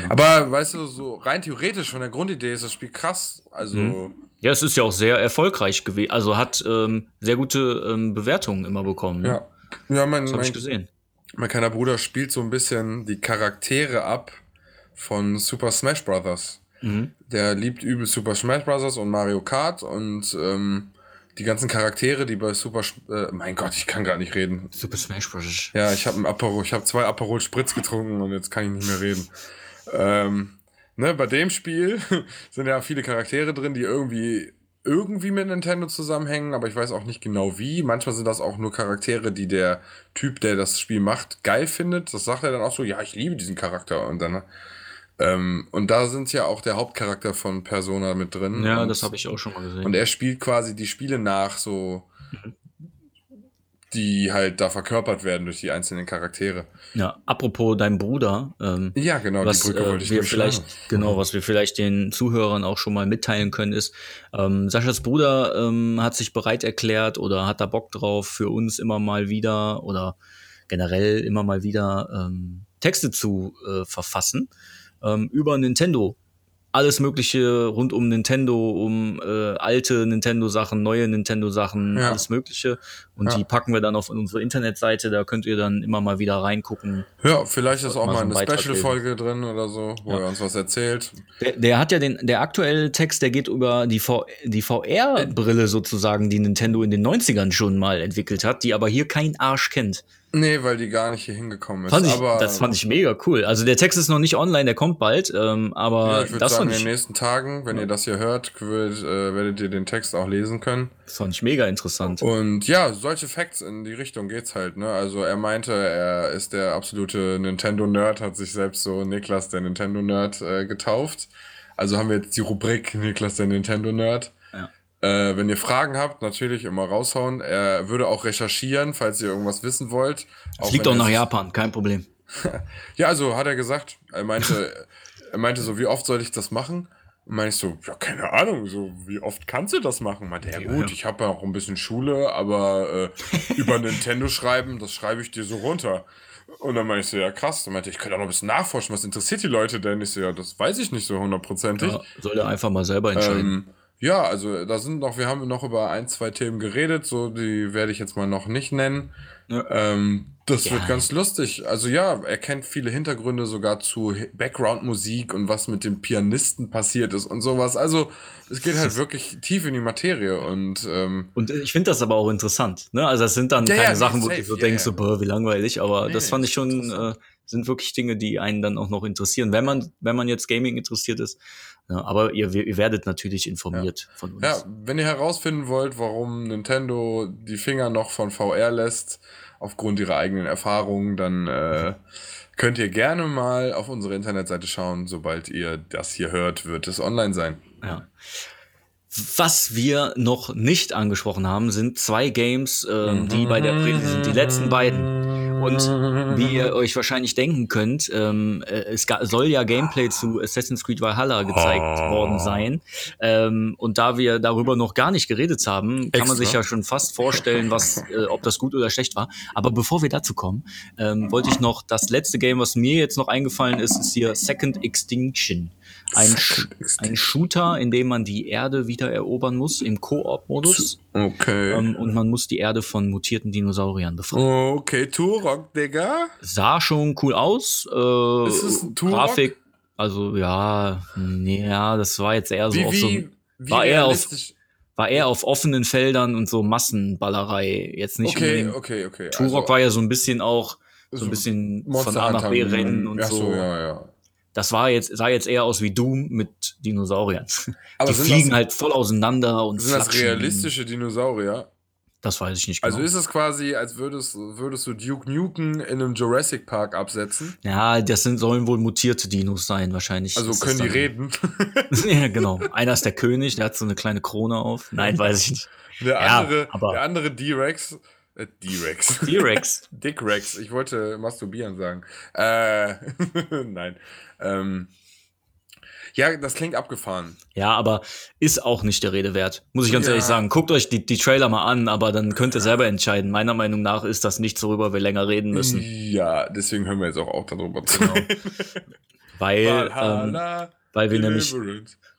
Aber weißt du, so rein theoretisch von der Grundidee ist das Spiel krass. Also, Mhm. Ja, es ist ja auch sehr erfolgreich gewesen. Also hat ähm, sehr gute ähm, Bewertungen immer bekommen. Ne? ja. Ja, mein, Das habe ich mein, gesehen. mein kleiner Bruder spielt so ein bisschen die Charaktere ab von Super Smash Brothers. Mhm. Der liebt übel Super Smash Bros. und Mario Kart und ähm, die ganzen Charaktere, die bei Super. Äh, mein Gott, ich kann gar nicht reden. Super Smash Bros. Ja, ich habe ein Aperol, ich habe zwei Aperol Spritz getrunken und jetzt kann ich nicht mehr reden. ähm, ne, bei dem Spiel *laughs* sind ja viele Charaktere drin, die irgendwie irgendwie mit Nintendo zusammenhängen, aber ich weiß auch nicht genau wie. Manchmal sind das auch nur Charaktere, die der Typ, der das Spiel macht, geil findet. Das sagt er dann auch so, ja, ich liebe diesen Charakter und dann ähm, und da sind ja auch der Hauptcharakter von Persona mit drin. Ja, und, das habe ich auch schon mal gesehen. und er spielt quasi die Spiele nach, so die halt da verkörpert werden durch die einzelnen Charaktere. ja, apropos dein Bruder, ähm, Ja, genau, was die Brücke äh, wollte ich wir vielleicht genau, was wir vielleicht den Zuhörern auch schon mal mitteilen können, ist, ähm, Saschas Bruder ähm, hat sich bereit erklärt oder hat da Bock drauf, für uns immer mal wieder oder generell immer mal wieder ähm, Texte zu äh, verfassen ähm, über Nintendo. Alles Mögliche rund um Nintendo, um äh, alte Nintendo-Sachen, neue Nintendo-Sachen, Ja. alles Mögliche. Und Ja. die packen wir dann auf unsere Internetseite, da könnt ihr dann immer mal wieder reingucken. Ja, vielleicht ist auch mal eine Special-Folge drin oder so, wo Ja. er uns was erzählt. Der, der hat ja den, der aktuelle Text, der geht über die, v, die VR-Brille sozusagen, die Nintendo in den 90ern schon mal entwickelt hat, die aber hier kein Arsch kennt. Nee, weil die gar nicht hier hingekommen ist. Fand ich, aber das fand ich mega cool. Also der Text ist noch nicht online, der kommt bald, ähm, ja, aber ich würde das, sagen, in den nächsten Tagen, wenn ihr das hier hört, wird, äh, werdet ihr den Text auch lesen können. Das fand ich mega interessant. Und ja, solche Facts in die Richtung geht's halt, ne? Also er meinte, er ist der absolute Nintendo-Nerd, hat sich selbst so Niklas der Nintendo-Nerd äh, getauft. Also haben wir jetzt die Rubrik Niklas der Nintendo-Nerd. Ja. Äh, wenn ihr Fragen habt, natürlich immer raushauen. Er würde auch recherchieren, falls ihr irgendwas wissen wollt. Es liegt auch nach Japan, kein Problem. *laughs* Ja, also hat er gesagt. Er meinte, er meinte so, wie oft soll ich das machen? Und meine ich so, ja, keine Ahnung, so, wie oft kannst du das machen? Meinte er, Ja, gut, ja. ich habe ja auch ein bisschen Schule, aber äh, über Nintendo schreiben, das schreibe ich dir so runter. Und dann meinte ich so, ja, krass. Und meinte, ich könnte auch noch ein bisschen nachforschen, was interessiert die Leute denn? Ich so, ja, das weiß ich nicht so hundertprozentig. Ja, soll er einfach mal selber entscheiden. Ähm, Ja, also da sind noch, wir haben noch über ein, zwei Themen geredet, so die werde ich jetzt mal noch nicht nennen. Ja. Ähm, das Ja. wird ganz lustig. Also ja, er kennt viele Hintergründe sogar zu Background-Musik und was mit dem Pianisten passiert ist und sowas. Also es geht halt *laughs* wirklich tief in die Materie und ähm, Und ich finde das aber auch interessant. Ne? Also das sind dann Ja, keine ja, Sachen, wo safe, du so ja, denkst, ja. so, boah, wie langweilig, aber Nee, das fand ich schon, äh, sind wirklich Dinge, die einen dann auch noch interessieren, wenn man, wenn man jetzt Gaming interessiert ist. Ja, aber ihr, ihr werdet natürlich informiert von uns. ja, wenn ihr herausfinden wollt, warum Nintendo die Finger noch von VR lässt, aufgrund ihrer eigenen Erfahrungen, dann äh, könnt ihr gerne mal auf unsere Internetseite schauen. Sobald ihr das hier hört, wird es online sein. Ja. Was wir noch nicht angesprochen haben, sind zwei Games, ähm, die bei der sind die letzten beiden. Und wie ihr *laughs* euch wahrscheinlich denken könnt, ähm, äh, es soll ja Gameplay zu Assassin's Creed Valhalla gezeigt worden sein. Ähm, und da wir darüber noch gar nicht geredet haben, kann man Extra. sich ja schon fast vorstellen, was, äh, ob das gut oder schlecht war. Aber bevor wir dazu kommen, ähm, wollte ich noch das letzte Game, was mir jetzt noch eingefallen ist, ist hier Second Extinction. Ein, Sch ein Shooter, in dem man die Erde wieder erobern muss im Koop-Modus. Okay. Ähm, und man muss die Erde von mutierten Dinosauriern befreien. Okay, Turok, Digga. Sah schon cool aus. Äh, Ist es ein Turok? Grafik, also ja, ja, das war jetzt eher so Wie, auf so wie, wie war eher auf- war eher auf offenen Feldern und so Massenballerei. Jetzt nicht Okay, unbedingt. okay, okay. Turok also, war ja so ein bisschen auch so so ein bisschen von A nach B rennen und Ach so. ja, ja. Das war jetzt sah jetzt eher aus wie Doom mit Dinosauriern. Aber die fliegen das, halt voll auseinander und sind das flatschen. realistische Dinosaurier? Das weiß ich nicht genau. Also ist es quasi, als würdest, würdest du Duke Nukem in einem Jurassic Park absetzen? ja, das sind sollen wohl mutierte Dinos sein wahrscheinlich. Also das können die reden? *laughs* ja, genau. Einer ist der König, der hat so eine kleine Krone auf. Nein, weiß ich nicht. Der Ja, andere, aber- der andere D-Rex, äh, D-Rex. *laughs* Dick Rex. Ich wollte masturbieren sagen. Äh, *laughs* nein. Ähm, ja, das klingt abgefahren. Ja, aber ist auch nicht der Rede wert. Muss ich ganz Ja. ehrlich sagen. Guckt euch die, die Trailer mal an, aber dann könnt ihr selber entscheiden. Meiner Meinung nach ist das nichts, worüber wir länger reden müssen. Ja, deswegen hören wir jetzt auch, auch darüber zu. Genau. Weil, ähm, Valhalla, weil wir nämlich.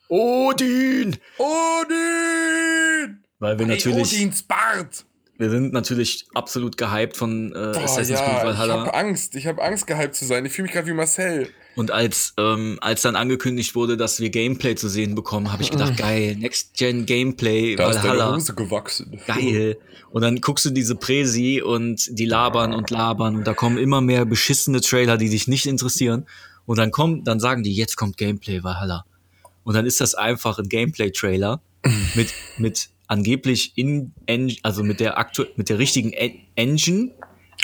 Odin! Odin! Weil wir Ey, natürlich. Odins Bart! Wir sind natürlich absolut gehypt von äh, Boah, Assassin's Creed ja, ich Valhalla. habe Angst. Ich habe Angst, gehypt zu sein. Ich fühle mich gerade wie Marcel. Und als, ähm, als dann angekündigt wurde, dass wir Gameplay zu sehen bekommen, habe ich gedacht, geil, Next-Gen Gameplay, Da ist deine Valhalla. Hose gewachsen. Geil. Und dann guckst du diese Präsi und die labern und labern und da kommen immer mehr beschissene Trailer, die dich nicht interessieren. Und dann kommt, dann sagen die, jetzt kommt Gameplay Valhalla. Und dann ist das einfach ein Gameplay-Trailer *laughs* mit, mit angeblich in, also mit der aktu mit der richtigen en Engine,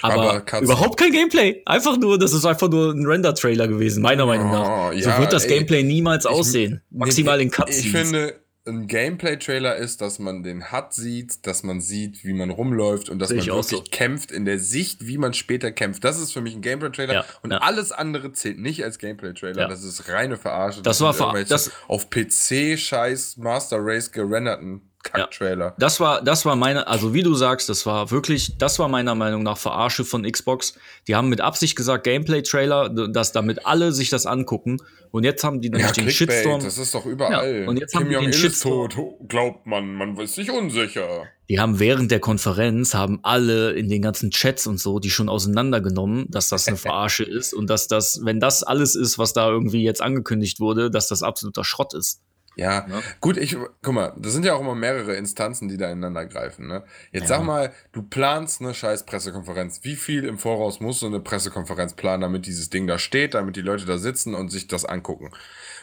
aber, Aber überhaupt kein Gameplay. Einfach nur, das ist einfach nur ein Render-Trailer gewesen, meiner Meinung nach. Oh, so ja, wird das ey. Gameplay niemals aussehen. Maximal in Ich Cutscenes. finde, ein Gameplay-Trailer ist, dass man den HUD sieht, dass man sieht, wie man rumläuft und dass Sehe man ich wirklich so. kämpft in der Sicht, wie man später kämpft. Das ist für mich ein Gameplay-Trailer. Ja, und ja. alles andere zählt nicht als Gameplay-Trailer. Ja. Das ist reine Verarsche. Das war sind ver- das- auf PC-Scheiß Master Race gerenderten Kack-Trailer. Das war, das war meine, also wie du sagst, das war wirklich, das war meiner Meinung nach Verarsche von Xbox. Die haben mit Absicht gesagt, Gameplay-Trailer, dass damit alle sich das angucken. Und jetzt haben die Ja, nämlich den Shitstorm. das ist doch überall. Ja, und jetzt Kim haben die den ist Shitstorm. tot. Glaubt man, man ist sich unsicher. Die haben während der Konferenz, haben alle in den ganzen Chats und so, die schon auseinandergenommen, dass das eine *laughs* Verarsche ist und dass das, wenn das alles ist, was da irgendwie jetzt angekündigt wurde, dass das absoluter Schrott ist. Ja, Ja. gut, ich, guck mal, das sind ja auch immer mehrere Instanzen, die da ineinander greifen, ne? Jetzt Ja. sag mal, du planst eine scheiß Pressekonferenz. Wie viel im Voraus musst du eine Pressekonferenz planen, damit dieses Ding da steht, damit die Leute da sitzen und sich das angucken?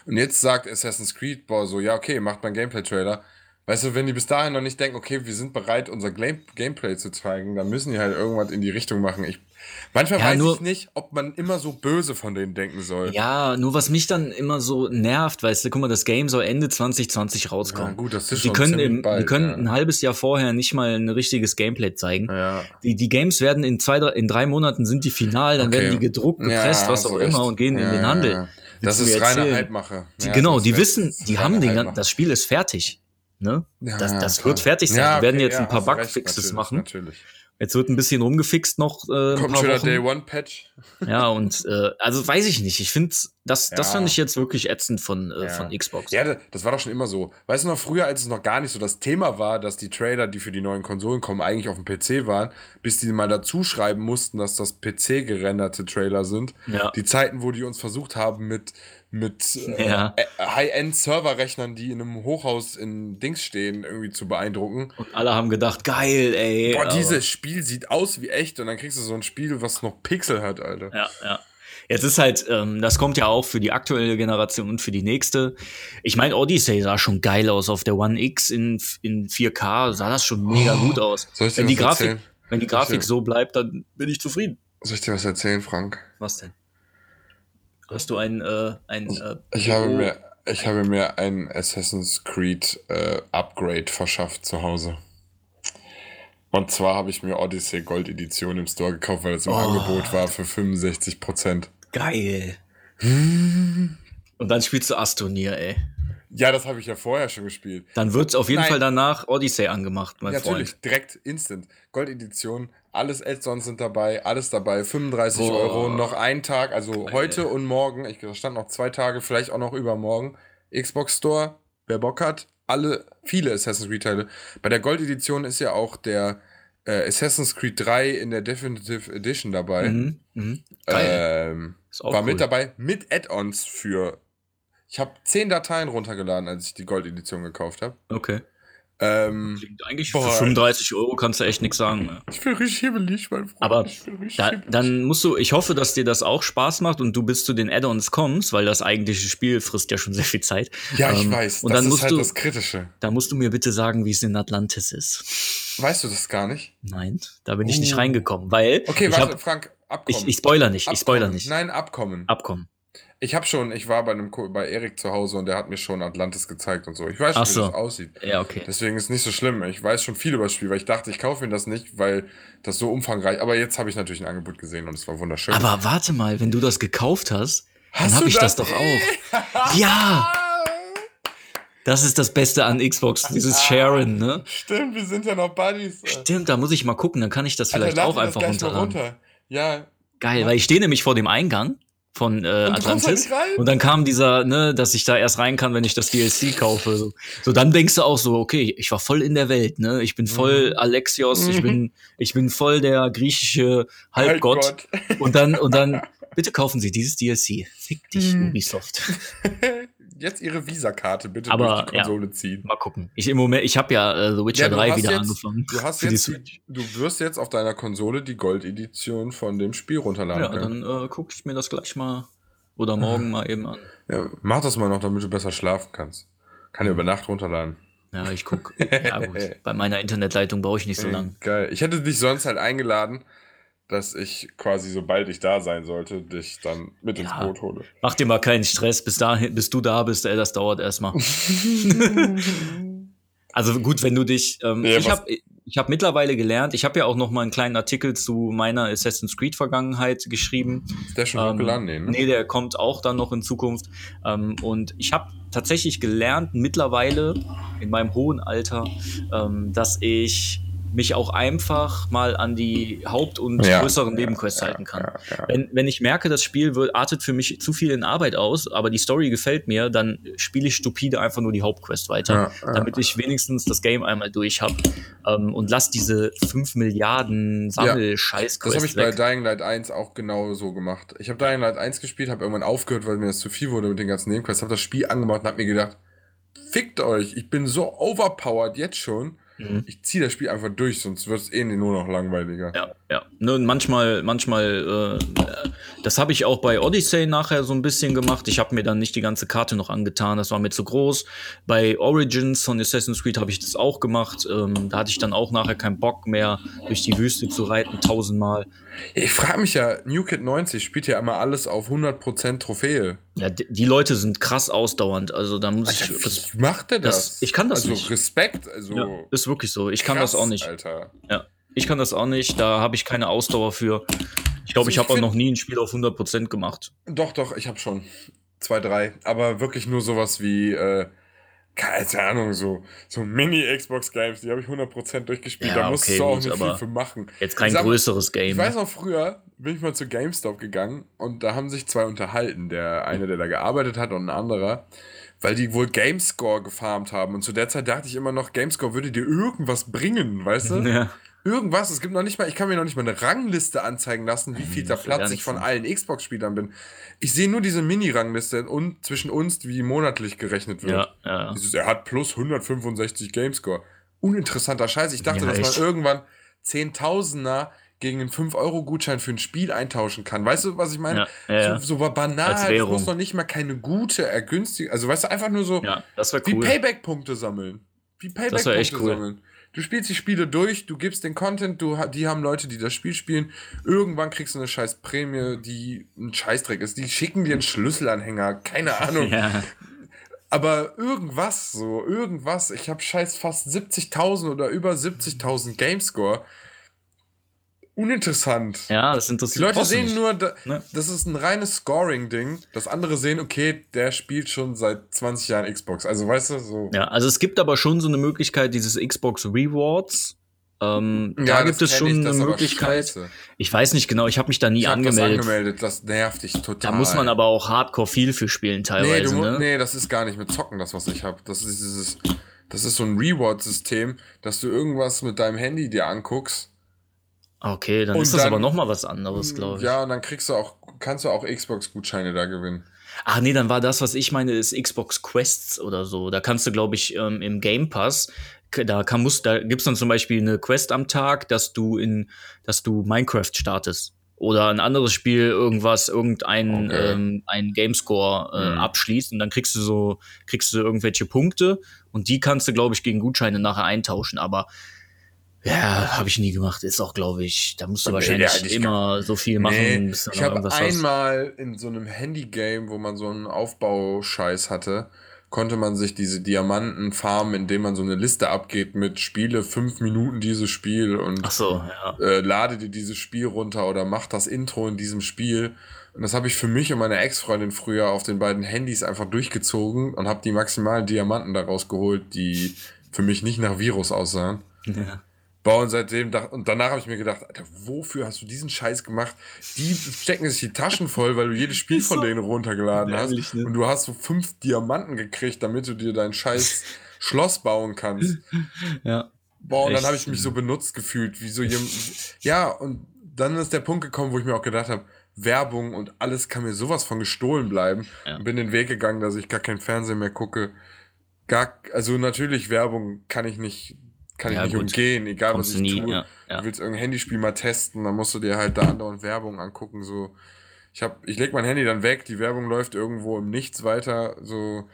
Und jetzt sagt Assassin's Creed, boah, so, ja, okay, macht mal einen Gameplay-Trailer. Weißt du, wenn die bis dahin noch nicht denken, okay, wir sind bereit, unser Game Gameplay zu zeigen, dann müssen die halt irgendwas in die Richtung machen. Ich, manchmal Ja, weiß nur- ich nicht, ob man immer so böse von denen denken soll. Ja, nur was mich dann immer so nervt, weißt du, guck mal, das Game soll Ende 2020 rauskommen. Ja, gut, das ist die schon können, im, die bald, können ja. ein halbes Jahr vorher nicht mal ein richtiges Gameplay zeigen. Ja. Die, die Games werden in zwei, drei, in drei Monaten sind die final, dann Okay. werden die gedruckt, gepresst, was auch du immer und gehen in den Handel. Das mir ist reine? Halbmache. Die, genau, die wissen, die haben den ganzen, das Spiel ist fertig. Ne? Ja, das das wird fertig sein. Ja, die werden okay, jetzt ein paar recht, Bugfixes natürlich, machen. Natürlich. Jetzt wird ein bisschen rumgefixt noch. Äh, Kommt schon der. Day One Patch. Ja, und äh, also weiß ich nicht. Ich finde, das, das Ja. fand ich jetzt wirklich ätzend von, äh, Ja. von Xbox. Ja, da- das war doch schon immer so. Weißt du noch, früher, als es noch gar nicht so das Thema war, dass die Trailer, die für die neuen Konsolen kommen, eigentlich auf dem PC waren, bis die mal dazu schreiben mussten, dass das PC-gerenderte Trailer sind. Ja. Die Zeiten, wo die uns versucht haben, mit, mit äh, Ja. äh, High-End-Serverrechnern, die in einem Hochhaus in Dings stehen, irgendwie zu beeindrucken. Und alle haben gedacht, geil, ey. Boah, dieses Spiel sieht aus wie echt und dann kriegst du so ein Spiel, was noch Pixel hat, Alter. Ja, ja. Jetzt ist halt, ähm, das kommt ja auch für die aktuelle Generation und für die nächste. Ich meine, Odyssey sah schon geil aus auf der One X in, in 4K, sah das schon mega gut aus. Soll ich dir Wenn die was Grafik, erzählen? wenn die Grafik so bleibt, dann bin ich zufrieden. Soll ich dir was erzählen, Frank? Was denn? Hast du ein, äh, ein äh, Ich habe mir, ich habe mir ein Assassin's Creed äh, Upgrade verschafft zu Hause. Und zwar habe ich mir Odyssey Gold Edition im Store gekauft, weil es im Oh. Angebot war für 65%. geil. Und dann spielst du Asturnier, ey. Ja, das habe ich ja vorher schon gespielt. Dann wird's auf jeden Nein. Fall danach Odyssey angemacht, mein Ja, Freund. natürlich, direkt instant. Gold Edition, alles Add-ons sind dabei, alles dabei, 35 Boah. Euro, noch ein Tag, also heute und morgen, ich da stand noch zwei Tage, vielleicht auch noch übermorgen. Xbox Store, wer Bock hat, alle, viele Assassin's Creed Teile. Bei der Gold Edition ist ja auch der äh, Assassin's Creed 3 in der Definitive Edition dabei. Mhm, mhm. Geil. Ähm, war cool. mit dabei, mit Add-ons für. Ich habe 10 Dateien runtergeladen, als ich die Gold Edition gekauft habe. Okay. Ähm, Klingt eigentlich Boah. für 35 Euro kannst du echt nichts sagen. Ne? ich bin richtig hibbelig, mein Freund. Aber Da, dann musst du, ich hoffe, dass dir das auch Spaß macht und du bis zu den Add-ons kommst, weil das eigentliche Spiel frisst ja schon sehr viel Zeit. Ja, ich Ähm, weiß. Und das dann ist musst halt du, das Kritische. da musst du mir bitte sagen, wie es in Atlantis ist. Weißt du das gar nicht? Nein, da bin ich nicht Uh. reingekommen, weil Okay, ich, warte, hab, Frank, Abkommen. ich, ich spoiler nicht, ich spoiler Abkommen. nicht. Nein, Abkommen. Abkommen. Ich habe schon, ich war bei einem bei Erik zu Hause und der hat mir schon Atlantis gezeigt und so. Ich weiß schon, Ach wie so. das aussieht. Ja, okay. Deswegen ist nicht so schlimm. Ich weiß schon viel über das Spiel, weil ich dachte, ich kaufe mir das nicht, weil das so umfangreich. Aber jetzt habe ich natürlich ein Angebot gesehen und es war wunderschön. Aber warte mal, wenn du das gekauft hast, Hast dann habe ich das, doch auch. ja, das ist das Beste an Xbox, *laughs* dieses Sharen, ne? Stimmt, wir sind ja noch Buddies. Stimmt, da muss ich mal gucken, dann kann ich das Alter, vielleicht lad auch einfach runterladen. runter. Ja, Geil, weil ich stehe nämlich vor dem Eingang von äh, Und Atlantis. Und dann kam dieser, ne, dass ich da erst rein kann, wenn ich das DLC kaufe. So, so dann denkst du auch so, okay, ich war voll in der Welt, ne? Ich bin voll Mhm. Alexios, ich Mhm. bin, ich bin voll der griechische Halbgott. Und dann, und dann, bitte kaufen Sie dieses DLC. Fick dich, Mhm. Ubisoft. *laughs* Jetzt ihre Visa-Karte bitte Aber, durch die ja. Konsole ziehen. Mal gucken. Ich im Moment, ich habe ja äh, The Witcher Ja, du 3 hast wieder jetzt- angefangen. Du hast jetzt, die, du wirst jetzt auf deiner Konsole die Gold-Edition von dem Spiel runterladen Ja, können. dann äh, gucke ich mir das gleich mal oder morgen *laughs* mal eben an. Ja, mach das mal noch, damit du besser schlafen kannst. Kann ja über Nacht runterladen. Ja, ich guck. Ja, gut. *laughs* Bei meiner Internetleitung brauche ich nicht so Ey, lang. Geil. Ich hätte dich sonst halt eingeladen, dass ich quasi, sobald ich da sein sollte, dich dann mit ins Ja. Boot hole. Mach dir mal keinen Stress, bis dahin, bis du da bist, ey, das dauert erstmal. *laughs* also gut, wenn du dich. Ähm, Ja, ich habe ich hab mittlerweile gelernt, ich habe ja auch noch mal einen kleinen Artikel zu meiner Assassin's Creed Vergangenheit geschrieben. Ist der schon Ähm, hochgeladen? Nee, ne? Nee, der kommt auch dann noch in Zukunft. Ähm, und ich habe tatsächlich gelernt, mittlerweile in meinem hohen Alter, ähm, dass ich mich auch einfach mal an die Haupt- und Ja, größeren ja, Nebenquests ja, halten kann. Wenn, wenn ich merke, das Spiel wird, artet für mich zu viel in Arbeit aus, aber die Story gefällt mir, dann spiele ich stupide einfach nur die Hauptquest weiter, damit ich wenigstens das Game einmal durch habe ähm, und lass diese 5 Milliarden Sammel-Scheiß-Quests Das habe ich bei weg. Dying Light 1 auch genau so gemacht. Ich habe Dying Light 1 gespielt, habe irgendwann aufgehört, weil mir das zu viel wurde mit den ganzen Nebenquests. Habe das Spiel angemacht und habe mir gedacht, fickt euch, ich bin so overpowered jetzt schon. Mhm. Ich ziehe das Spiel einfach durch, sonst wird es eh nur noch langweiliger. Ja, ja. Ne, manchmal, manchmal, äh, das habe ich auch bei Odyssey nachher so ein bisschen gemacht. Ich habe mir dann nicht die ganze Karte noch angetan, das war mir zu groß. Bei Origins von Assassin's Creed habe ich das auch gemacht. Ähm, da hatte ich dann auch nachher keinen Bock mehr, durch die Wüste zu reiten, tausendmal. Ich frage mich ja, New Kid 90 spielt ja immer alles auf 100% Trophäe. Ja, die, die Leute sind krass ausdauernd. Also da muss Alter, ich. wie macht der das? das- ich kann das also nicht. Respekt, also Ja, ist wirklich so. Ich kann das krass, auch nicht. Alter. Ja, ich kann das auch nicht. Da habe ich keine Ausdauer für. Ich glaube, Also ich ich habe auch noch nie ein Spiel auf 100% gemacht. Doch, doch, ich habe schon zwei, drei. Aber wirklich nur sowas wie äh, keine Ahnung, so, so Mini-Xbox-Games, die habe ich 100% durchgespielt. Ja, da musst okay, du auch gut, nicht viel für machen. Jetzt kein sag größeres Game. Ich weiß noch früher, bin ich mal zu GameStop gegangen und da haben sich zwei unterhalten. Der eine, der da gearbeitet hat und ein anderer, weil die wohl GameScore gefarmt haben. Und zu der Zeit dachte ich immer noch, GameScore würde dir irgendwas bringen, weißt du? *laughs* Ja. Irgendwas. Es gibt noch nicht mal, ich kann mir noch nicht mal eine Rangliste anzeigen lassen, wie viel da Platz ich von allen Xbox-Spielern bin. Ich sehe nur diese Mini-Rangliste und zwischen uns, wie monatlich gerechnet wird. Ja, ja. Dieses, er hat plus 165 Gamescore. Uninteressanter Scheiß. Ich dachte, Ja, dass echt. man irgendwann Zehntausender gegen einen 5-Euro-Gutschein für ein Spiel eintauschen kann. Weißt du, was ich meine? Ja, ja. So, so banal, Als es muss noch nicht mal keine gute, ergünstige, also weißt du, einfach nur so Ja, das wäre wie cool. Payback-Punkte sammeln. Wie Payback-Punkte cool. sammeln. Du spielst die Spiele durch, du gibst den Content, du, die haben Leute, die das Spiel spielen. Irgendwann kriegst du eine scheiß Prämie, die ein Scheißdreck ist. Die schicken dir einen Schlüsselanhänger, keine *laughs* Ahnung. Ja, Aber irgendwas so, irgendwas. Ich habe scheiß fast 70.000 oder über 70.000 Gamescore. Uninteressant. ja, das Die interessiert Leute trotzdem sehen nicht. nur, da, Ne? das ist ein reines Scoring-Ding. Das andere sehen, okay, der spielt schon seit 20 Jahren Xbox. Also weißt du, so. Ja, also es gibt aber schon so eine Möglichkeit, dieses Xbox Rewards. Ähm, da Ja, gibt das es ich, schon das eine Möglichkeit. Ich weiß nicht genau, ich habe mich da nie Ich hab das angemeldet. angemeldet, das nervt dich total. Da muss man aber auch hardcore viel für spielen Nee, teilweise, du, mu- ne? nee, das ist gar nicht mit Zocken, das, was ich habe. Das ist dieses. Das ist so ein Reward-System, dass du irgendwas mit deinem Handy dir anguckst. Okay, dann Und ist das dann- aber noch mal was anderes, glaube ich. Ja, und dann kriegst du auch, kannst du auch Xbox-Gutscheine da gewinnen. Ach nee, dann war das, was ich meine, ist Xbox Quests oder so. Da kannst du, glaube ich, ähm, im Game Pass, da kann muss, da gibt's dann zum Beispiel eine Quest am Tag, dass du in, dass du Minecraft startest. Oder ein anderes Spiel, irgendwas, irgendein Okay. ähm, ein Gamescore äh, Mhm. abschließt und dann kriegst du so, kriegst du irgendwelche Punkte und die kannst du, glaube ich, gegen Gutscheine nachher eintauschen. Aber ja, habe ich nie gemacht. Ist auch, glaube ich, da musst du Nee, wahrscheinlich ja, ich immer so viel machen, Nee, ich habe irgendwas hast. einmal in so einem Handy-Game, wo man so einen Aufbauscheiß hatte, konnte man sich diese Diamanten farmen, indem man so eine Liste abgeht mit Spiele fünf Minuten dieses Spiel und Ach so, ja. äh, lade dir dieses Spiel runter oder mach das Intro in diesem Spiel. Und das habe ich für mich und meine Ex-Freundin früher auf den beiden Handys einfach durchgezogen und habe die maximalen Diamanten daraus geholt, die für mich nicht nach Virus aussahen. ja. Boah, und seitdem, und danach habe ich mir gedacht, Alter, wofür hast du diesen Scheiß gemacht? Die stecken sich die Taschen voll, weil du jedes Spiel von denen runtergeladen hast. Ne? Und du hast so fünf Diamanten gekriegt, damit du dir dein scheiß Schloss bauen kannst. *laughs* ja. Boah, und dann Echt? habe ich mich so benutzt gefühlt, wie so jemand. Ja, und dann ist der Punkt gekommen, wo ich mir auch gedacht habe, Werbung und alles kann mir sowas von gestohlen bleiben. Ja. Und bin den Weg gegangen, dass ich gar kein Fernsehen mehr gucke. Gar, also natürlich, Werbung kann ich nicht, kann Ja, ich nicht gut. umgehen, egal Kommst was ich nie, tue. ja, ja. Du willst irgendein Handyspiel mal testen, dann musst du dir halt da andauernd Werbung angucken. So, ich hab, ich leg mein Handy dann weg, die Werbung läuft irgendwo im Nichts weiter. So,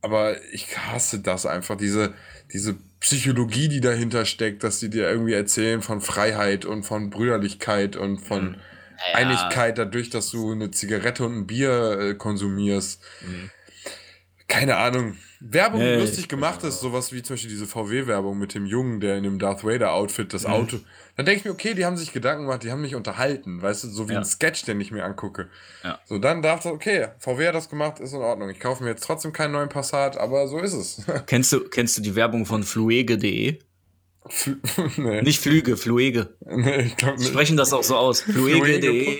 aber ich hasse das einfach, diese, diese Psychologie, die dahinter steckt, dass die dir irgendwie erzählen von Freiheit und von Brüderlichkeit und von Ja. Einigkeit dadurch, dass du eine Zigarette und ein Bier äh, konsumierst. Mhm. Keine Ahnung. Werbung, Nee, lustig gemacht ist, sowas wie zum Beispiel diese VW-Werbung mit dem Jungen, der in dem Darth Vader-Outfit das Mhm. Auto. Dann denke ich mir, okay, die haben sich Gedanken gemacht, die haben mich unterhalten, weißt du, so wie Ja. ein Sketch, den ich mir angucke. Ja. So, dann dachte ich, okay, VW hat das gemacht, ist in Ordnung. Ich kaufe mir jetzt trotzdem keinen neuen Passat, aber so ist es. *laughs* Kennst du, kennst du die Werbung von fluege.de? Fl- *laughs* nee. Nicht Flüge, Fluege. nee, ich glaube Die nicht. sprechen das auch so aus. Fluege.de.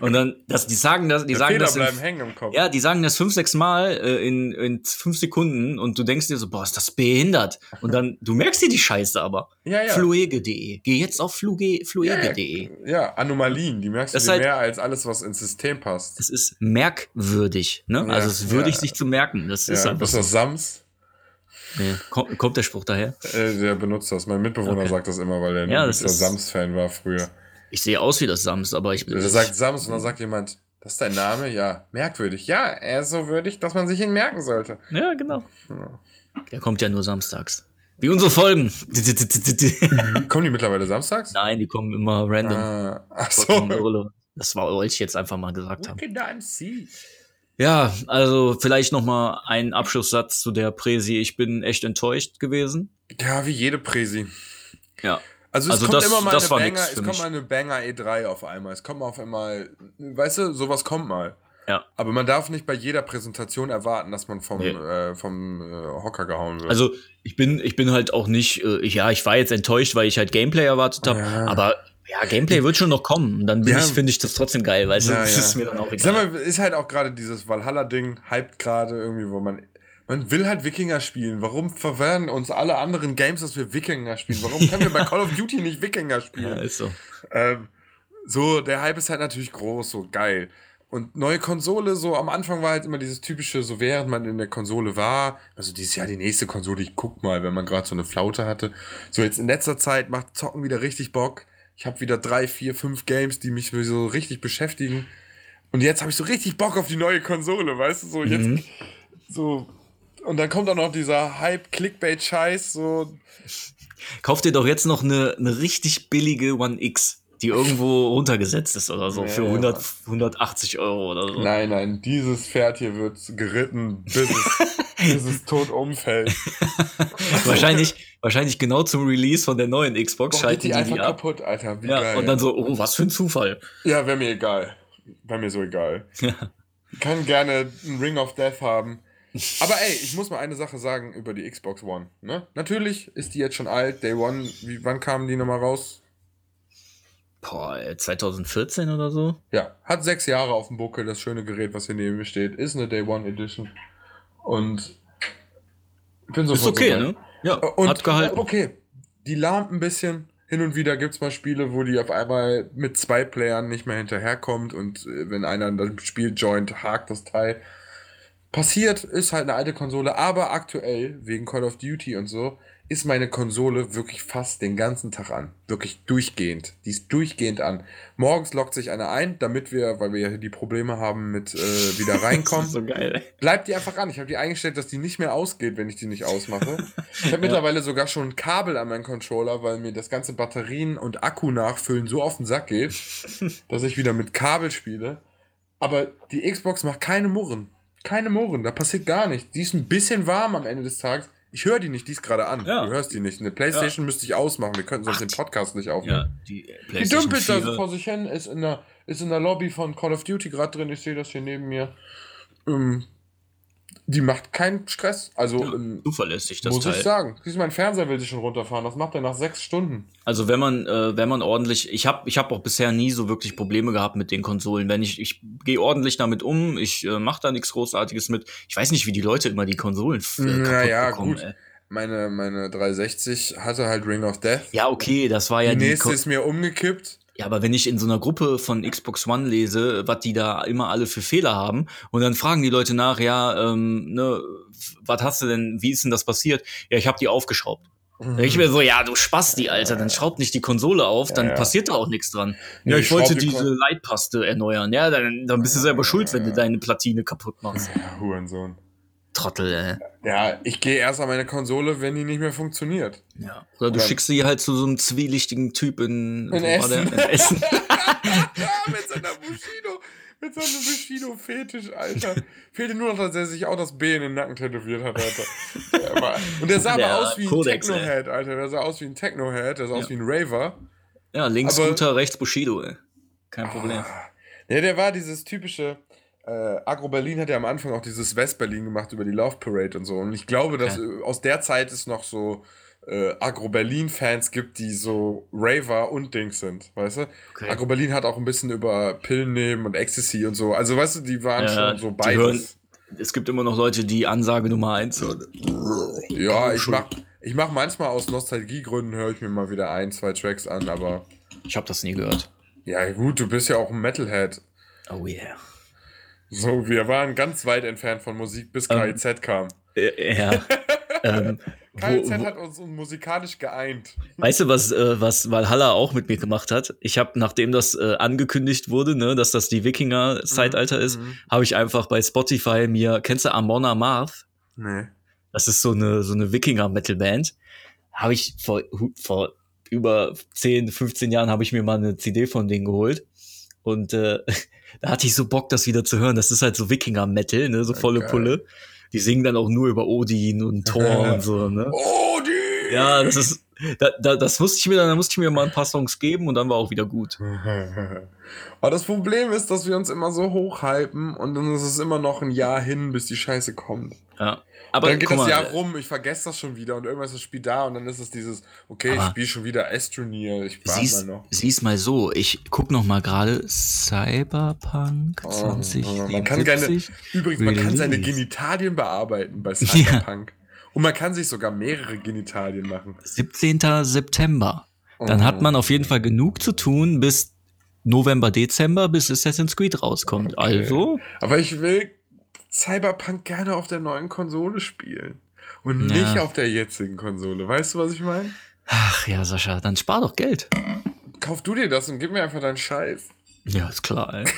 Und dann, das, die sagen das, die sagen Fehler das in, bleiben hängen im Kopf. ja, die sagen das fünf, sechs Mal äh, in, in fünf Sekunden und du denkst dir so, boah, ist das behindert. Und dann, du merkst dir die Scheiße aber. ja, ja. Fluege.de. Geh jetzt auf fluege.de. Ja, Anomalien, die merkst du Das dir ist halt- mehr als alles, was ins System passt. Es ist merkwürdig, ne? Ja, also es ist würdig, ja. sich zu merken. Das ist Ja, einfach ist das Sams? Nee. Kommt, kommt der Spruch daher? Äh, der benutzt das. Mein Mitbewohner Okay. sagt das immer, weil er Ja, ein Sams-Fan war früher. Ich sehe aus wie das Sams, aber ich Der sagt Sams und dann sagt jemand, das ist dein Name? Ja, merkwürdig. Ja, er ist so würdig, dass man sich ihn merken sollte. Ja, genau. Der kommt ja nur samstags. Wie unsere Folgen. *laughs* Kommen die mittlerweile samstags? Nein, die kommen immer random. Ah, ach so. Das war wollte ich jetzt einfach mal gesagt haben. Look at see. Ja, also vielleicht noch mal ein Abschlusssatz zu der Präsi. Ich bin echt enttäuscht gewesen. Ja, wie jede Präsi. Ja. Also es Also kommt das- immer mal eine Banger, es kommt mich. mal eine Banger E3 auf einmal. Es kommt mal auf einmal, weißt du, sowas kommt mal. Ja. Aber man darf nicht bei jeder Präsentation erwarten, dass man vom, Nee. äh, vom äh, Hocker gehauen wird. Also ich bin, ich bin halt auch nicht, äh, ja, ich war jetzt enttäuscht, weil ich halt Gameplay erwartet habe, Ja. aber ja, Gameplay wird schon noch kommen. Und dann Ja. finde ich das trotzdem geil, du, Ja, das ja. ist mir dann auch Sag egal. mal, ist halt auch gerade dieses Valhalla-Ding, hyped gerade irgendwie, wo man. Man will halt Wikinger spielen. Warum verwehren uns alle anderen Games, dass wir Wikinger spielen? Warum können wir bei Call of Duty nicht Wikinger *laughs* ja, spielen? ist so. Ähm, so, der Hype ist halt natürlich groß, so geil. Und neue Konsole, so am Anfang war halt immer dieses typische, so während man in der Konsole war, also dieses Jahr die nächste Konsole, ich guck mal, wenn man gerade so eine Flaute hatte. So jetzt in letzter Zeit macht Zocken wieder richtig Bock. Ich habe wieder drei, vier, fünf Games, die mich so richtig beschäftigen. Und jetzt habe ich so richtig Bock auf die neue Konsole, weißt du, so jetzt Mhm. so. Und dann kommt auch noch dieser Hype-Clickbait-Scheiß, so, Kauf dir doch jetzt noch eine, eine richtig billige One X, die irgendwo runtergesetzt ist oder so, Nee, für 100, 180 Euro oder so. Nein, nein, dieses Pferd hier wird geritten, bis es, *laughs* bis es tot umfällt. *laughs* wahrscheinlich, wahrscheinlich genau zum Release von der neuen Xbox Boah, schalten die die einfach die ab. kaputt, Alter. Wie Ja, geil. und dann so, oh, was für ein Zufall. ja, wäre mir egal. Wäre mir so egal. Ja. Kann gerne einen Ring of Death haben. *laughs* Aber ey, ich muss mal eine Sache sagen über die Xbox One. Ne? Natürlich ist die jetzt schon alt. Day One, wie, wann kamen die nochmal raus? Boah, ey, 2014 oder so? Ja, hat sechs Jahre auf dem Buckel, das schöne Gerät, was hier neben mir steht. Ist eine Day One Edition. Und ich bin Ist sofort okay, so ne? Ja, Und hat gehalten. okay, die lahmt ein bisschen. Hin und wieder gibt es mal Spiele, wo die auf einmal mit zwei Playern nicht mehr hinterherkommt und äh, wenn einer das Spiel joint, hakt das Teil. Passiert, ist halt eine alte Konsole, aber aktuell, wegen Call of Duty und so, ist meine Konsole wirklich fast den ganzen Tag an. Wirklich durchgehend. Die ist durchgehend an. Morgens lockt sich einer ein, damit wir, weil wir ja hier die Probleme haben mit äh, wieder *laughs* reinkommen, so geil, bleibt die einfach an. Ich habe die eingestellt, dass die nicht mehr ausgeht, wenn ich die nicht ausmache. Ich habe *laughs* mittlerweile sogar schon ein Kabel an meinen Controller, weil mir das ganze Batterien und Akku nachfüllen so auf den Sack geht, *laughs* dass ich wieder mit Kabel spiele. Aber die Xbox macht keine Murren. Keine Murren, da passiert gar nichts. Die ist ein bisschen warm am Ende des Tages. Ich höre die nicht, die ist gerade an. Ja. Du hörst die nicht. Eine Playstation müsste ich ausmachen. Wir könnten sonst Ach, den Podcast nicht aufnehmen. Ja, die dümpelt da 4. vor sich hin, ist in, der, ist in der Lobby von Call of Duty gerade drin. Ich sehe das hier neben mir. Ähm, die macht keinen Stress. Also, ähm, zuverlässig, das muss Teil. ich sagen. Siehst du, mein Fernseher will sich schon runterfahren. Das macht er nach sechs Stunden. Also wenn man, äh, wenn man ordentlich, ich habe ich hab auch bisher nie so wirklich Probleme gehabt mit den Konsolen. Wenn ich, ich gehe ordentlich damit um, ich äh, mache da nichts Großartiges mit. Ich weiß nicht, wie die Leute immer die Konsolen äh, Naja, bekommen. gut. Ey. Meine, meine 360 hatte halt Ring of Death. Ja, okay, das war ja die die. nächste Ko ist mir umgekippt. Ja, aber wenn ich in so einer Gruppe von Xbox One lese, was die da immer alle für Fehler haben, und dann fragen die Leute nach, ja, ähm, ne, was hast du denn, wie ist denn das passiert? Ja, ich habe die aufgeschraubt. Denk ich mir so, ja, du Spasti, Alter, dann schraub nicht die Konsole auf, dann ja. passiert da auch nichts dran. Nee, ja, ich ich wollte die diese Leitpaste erneuern. Ja, dann, dann bist du selber schuld, wenn du deine Platine kaputt machst. Ja, Hurensohn. Trottel, ey. Ja, ich gehe erst an meine Konsole, wenn die nicht mehr funktioniert. Ja. Oder du Oder- schickst sie halt zu so einem zwielichtigen Typ in, In war der? Essen. in Essen. ja, *laughs* mit seiner Bushido, mit seinem Bushido-Fetisch, Alter. Fehlte nur noch, dass er sich auch das B in den Nacken tätowiert hat, Alter. Der war- Und der sah aber Der aus wie ein Techno-Head, Alter. Der sah aus wie ein Techno-Head, der sah aus Ja. wie ein Raver. ja, links Aber- Scooter, rechts Bushido, ey. Kein Problem. Ja, der war dieses typische. Äh, Agro Berlin hat ja am Anfang auch dieses West-Berlin gemacht über die Love Parade und so. Und ich glaube, dass äh, aus der Zeit es noch so äh, Agro Berlin-Fans gibt, die so Raver und Dings sind, weißt du? Okay. Agro Berlin hat auch ein bisschen über Pillen nehmen und Ecstasy und so. Also, weißt du, die waren Ja, schon so beides. Es gibt immer noch Leute, die Ansage Nummer eins hören. Ja, ich mach, ich mach manchmal aus Nostalgiegründen, höre ich mir mal wieder ein, zwei Tracks an, aber Ich habe das nie gehört. ja, gut, du bist ja auch ein Metalhead. Oh yeah. So, wir waren ganz weit entfernt von Musik, bis Ähm, KIZ kam. Äh, ja. ähm, *laughs* wo, KIZ wo, hat uns musikalisch geeint. weißt du, was, äh, was Valhalla auch mit mir gemacht hat? Ich habe, nachdem das äh, angekündigt wurde, ne, dass das die Wikinger-Zeitalter ist, mhm. habe ich einfach bei Spotify mir, kennst du Amon Amarth? Nee. Das ist so eine, so eine Wikinger-Metal-Band. Habe ich vor, vor über 10, 15 Jahren habe ich mir mal eine CD von denen geholt. Und äh, da hatte ich so Bock, das wieder zu hören. Das ist halt so Wikinger-Metal, ne? So volle geil. Pulle. Die singen dann auch nur über Odin und *laughs* Thor und so, ne? Die! Ja, das ist, Da, da, das musste ich mir dann, da musste ich mir mal ein paar Songs geben und dann war auch wieder gut. *laughs* Aber das Problem ist, dass wir uns immer so hochhypen und dann ist es immer noch ein Jahr hin, bis die Scheiße kommt. Ja. Aber dann geht das mal, Jahr rum, ich vergesse das schon wieder und irgendwas ist das Spiel da und dann ist es dieses, okay, ich spiele schon wieder Astroneer, ich war mal Siehst, noch. siehst mal so, ich guck noch mal gerade Cyberpunk Oh, 20. man kann gerne, übrigens, man kann seine Genitalien bearbeiten bei *laughs* Cyberpunk. Und man kann sich sogar mehrere Genitalien machen. 17. September. Dann Oh. hat man auf jeden Fall genug zu tun bis November, Dezember, bis Assassin's Creed rauskommt. Also, Aber ich will Cyberpunk gerne auf der neuen Konsole spielen. Und Ja. nicht auf der jetzigen Konsole. Weißt du, was ich meine? ach ja, Sascha, dann spar doch Geld. Kauf du dir das und gib mir einfach deinen Scheiß. Ja, ist klar, ey. *laughs*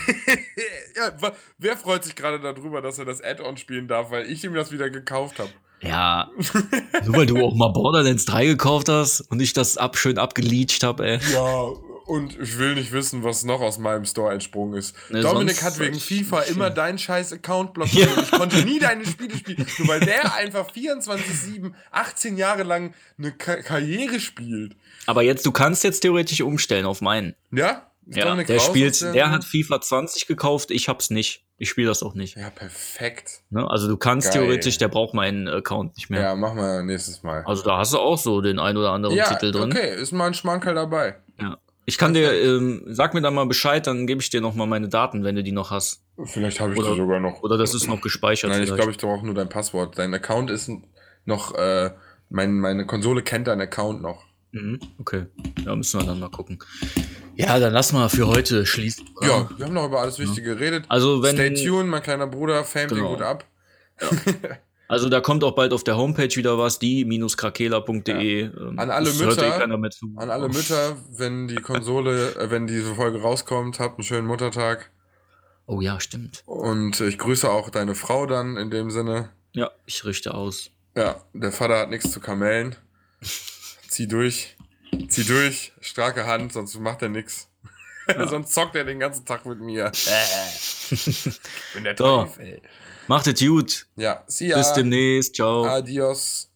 Ja, wer freut sich gerade darüber, dass er das Add-on spielen darf, weil ich ihm das wieder gekauft habe? Ja, nur weil du auch mal Borderlands 3 gekauft hast und ich das ab, schön abgeleached habe, ey. Ja, und ich will nicht wissen, was noch aus meinem Store entsprungen ist. Ne, Dominik hat wegen FIFA immer deinen scheiß Account blockiert. und Ich konnte nie deine Spiele spielen, nur weil der einfach 24-7, 18 Jahre lang eine Ka Karriere spielt. Aber jetzt, du kannst jetzt theoretisch umstellen auf meinen. Ja? Ist Ja, Dominik der spielt, aus der hat FIFA 20 gekauft, ich hab's nicht. Ich spiele das auch nicht. Ja, perfekt. Ne? Also du kannst Geil. theoretisch, der braucht meinen Account nicht mehr. Ja, machen wir nächstes Mal. Also da hast du auch so den ein oder anderen Ja, Titel drin. okay, ist mal ein Schmankerl dabei. Ja. Ich kann dir, ähm, sag mir dann mal Bescheid, dann gebe ich dir noch mal meine Daten, wenn du die noch hast. Vielleicht habe ich Oder- die sogar noch. Oder das ist noch gespeichert. Nein, ich vielleicht. glaube, ich brauche nur dein Passwort. Dein Account ist noch, äh, mein, meine Konsole kennt deinen Account noch. Mhm, okay. Ja, müssen wir dann mal gucken. Ja, dann lass mal für heute schließen. oder? Ja, wir haben noch über alles Wichtige geredet. Also wenn, Stay tuned, mein kleiner Bruder, famt Genau. ihn gut ab. *laughs* also da kommt auch bald auf der Homepage wieder was, die-krakela.de. Ähm, An alle das Mütter-. An alle Mütter, wenn die Konsole, äh, wenn diese Folge rauskommt, habt einen schönen Muttertag. Oh ja, stimmt. Und ich grüße auch deine Frau dann in dem Sinne. Ja, ich richte aus. Ja, der Vater hat nichts zu kamellen. Zieh durch. Zieh durch. Starke Hand, sonst macht er nichts. *laughs* sonst zockt er den ganzen Tag mit mir. *laughs* ich bin der So. Teufel. Macht es gut. Ja, see ya. Bis demnächst. Ciao. Adios.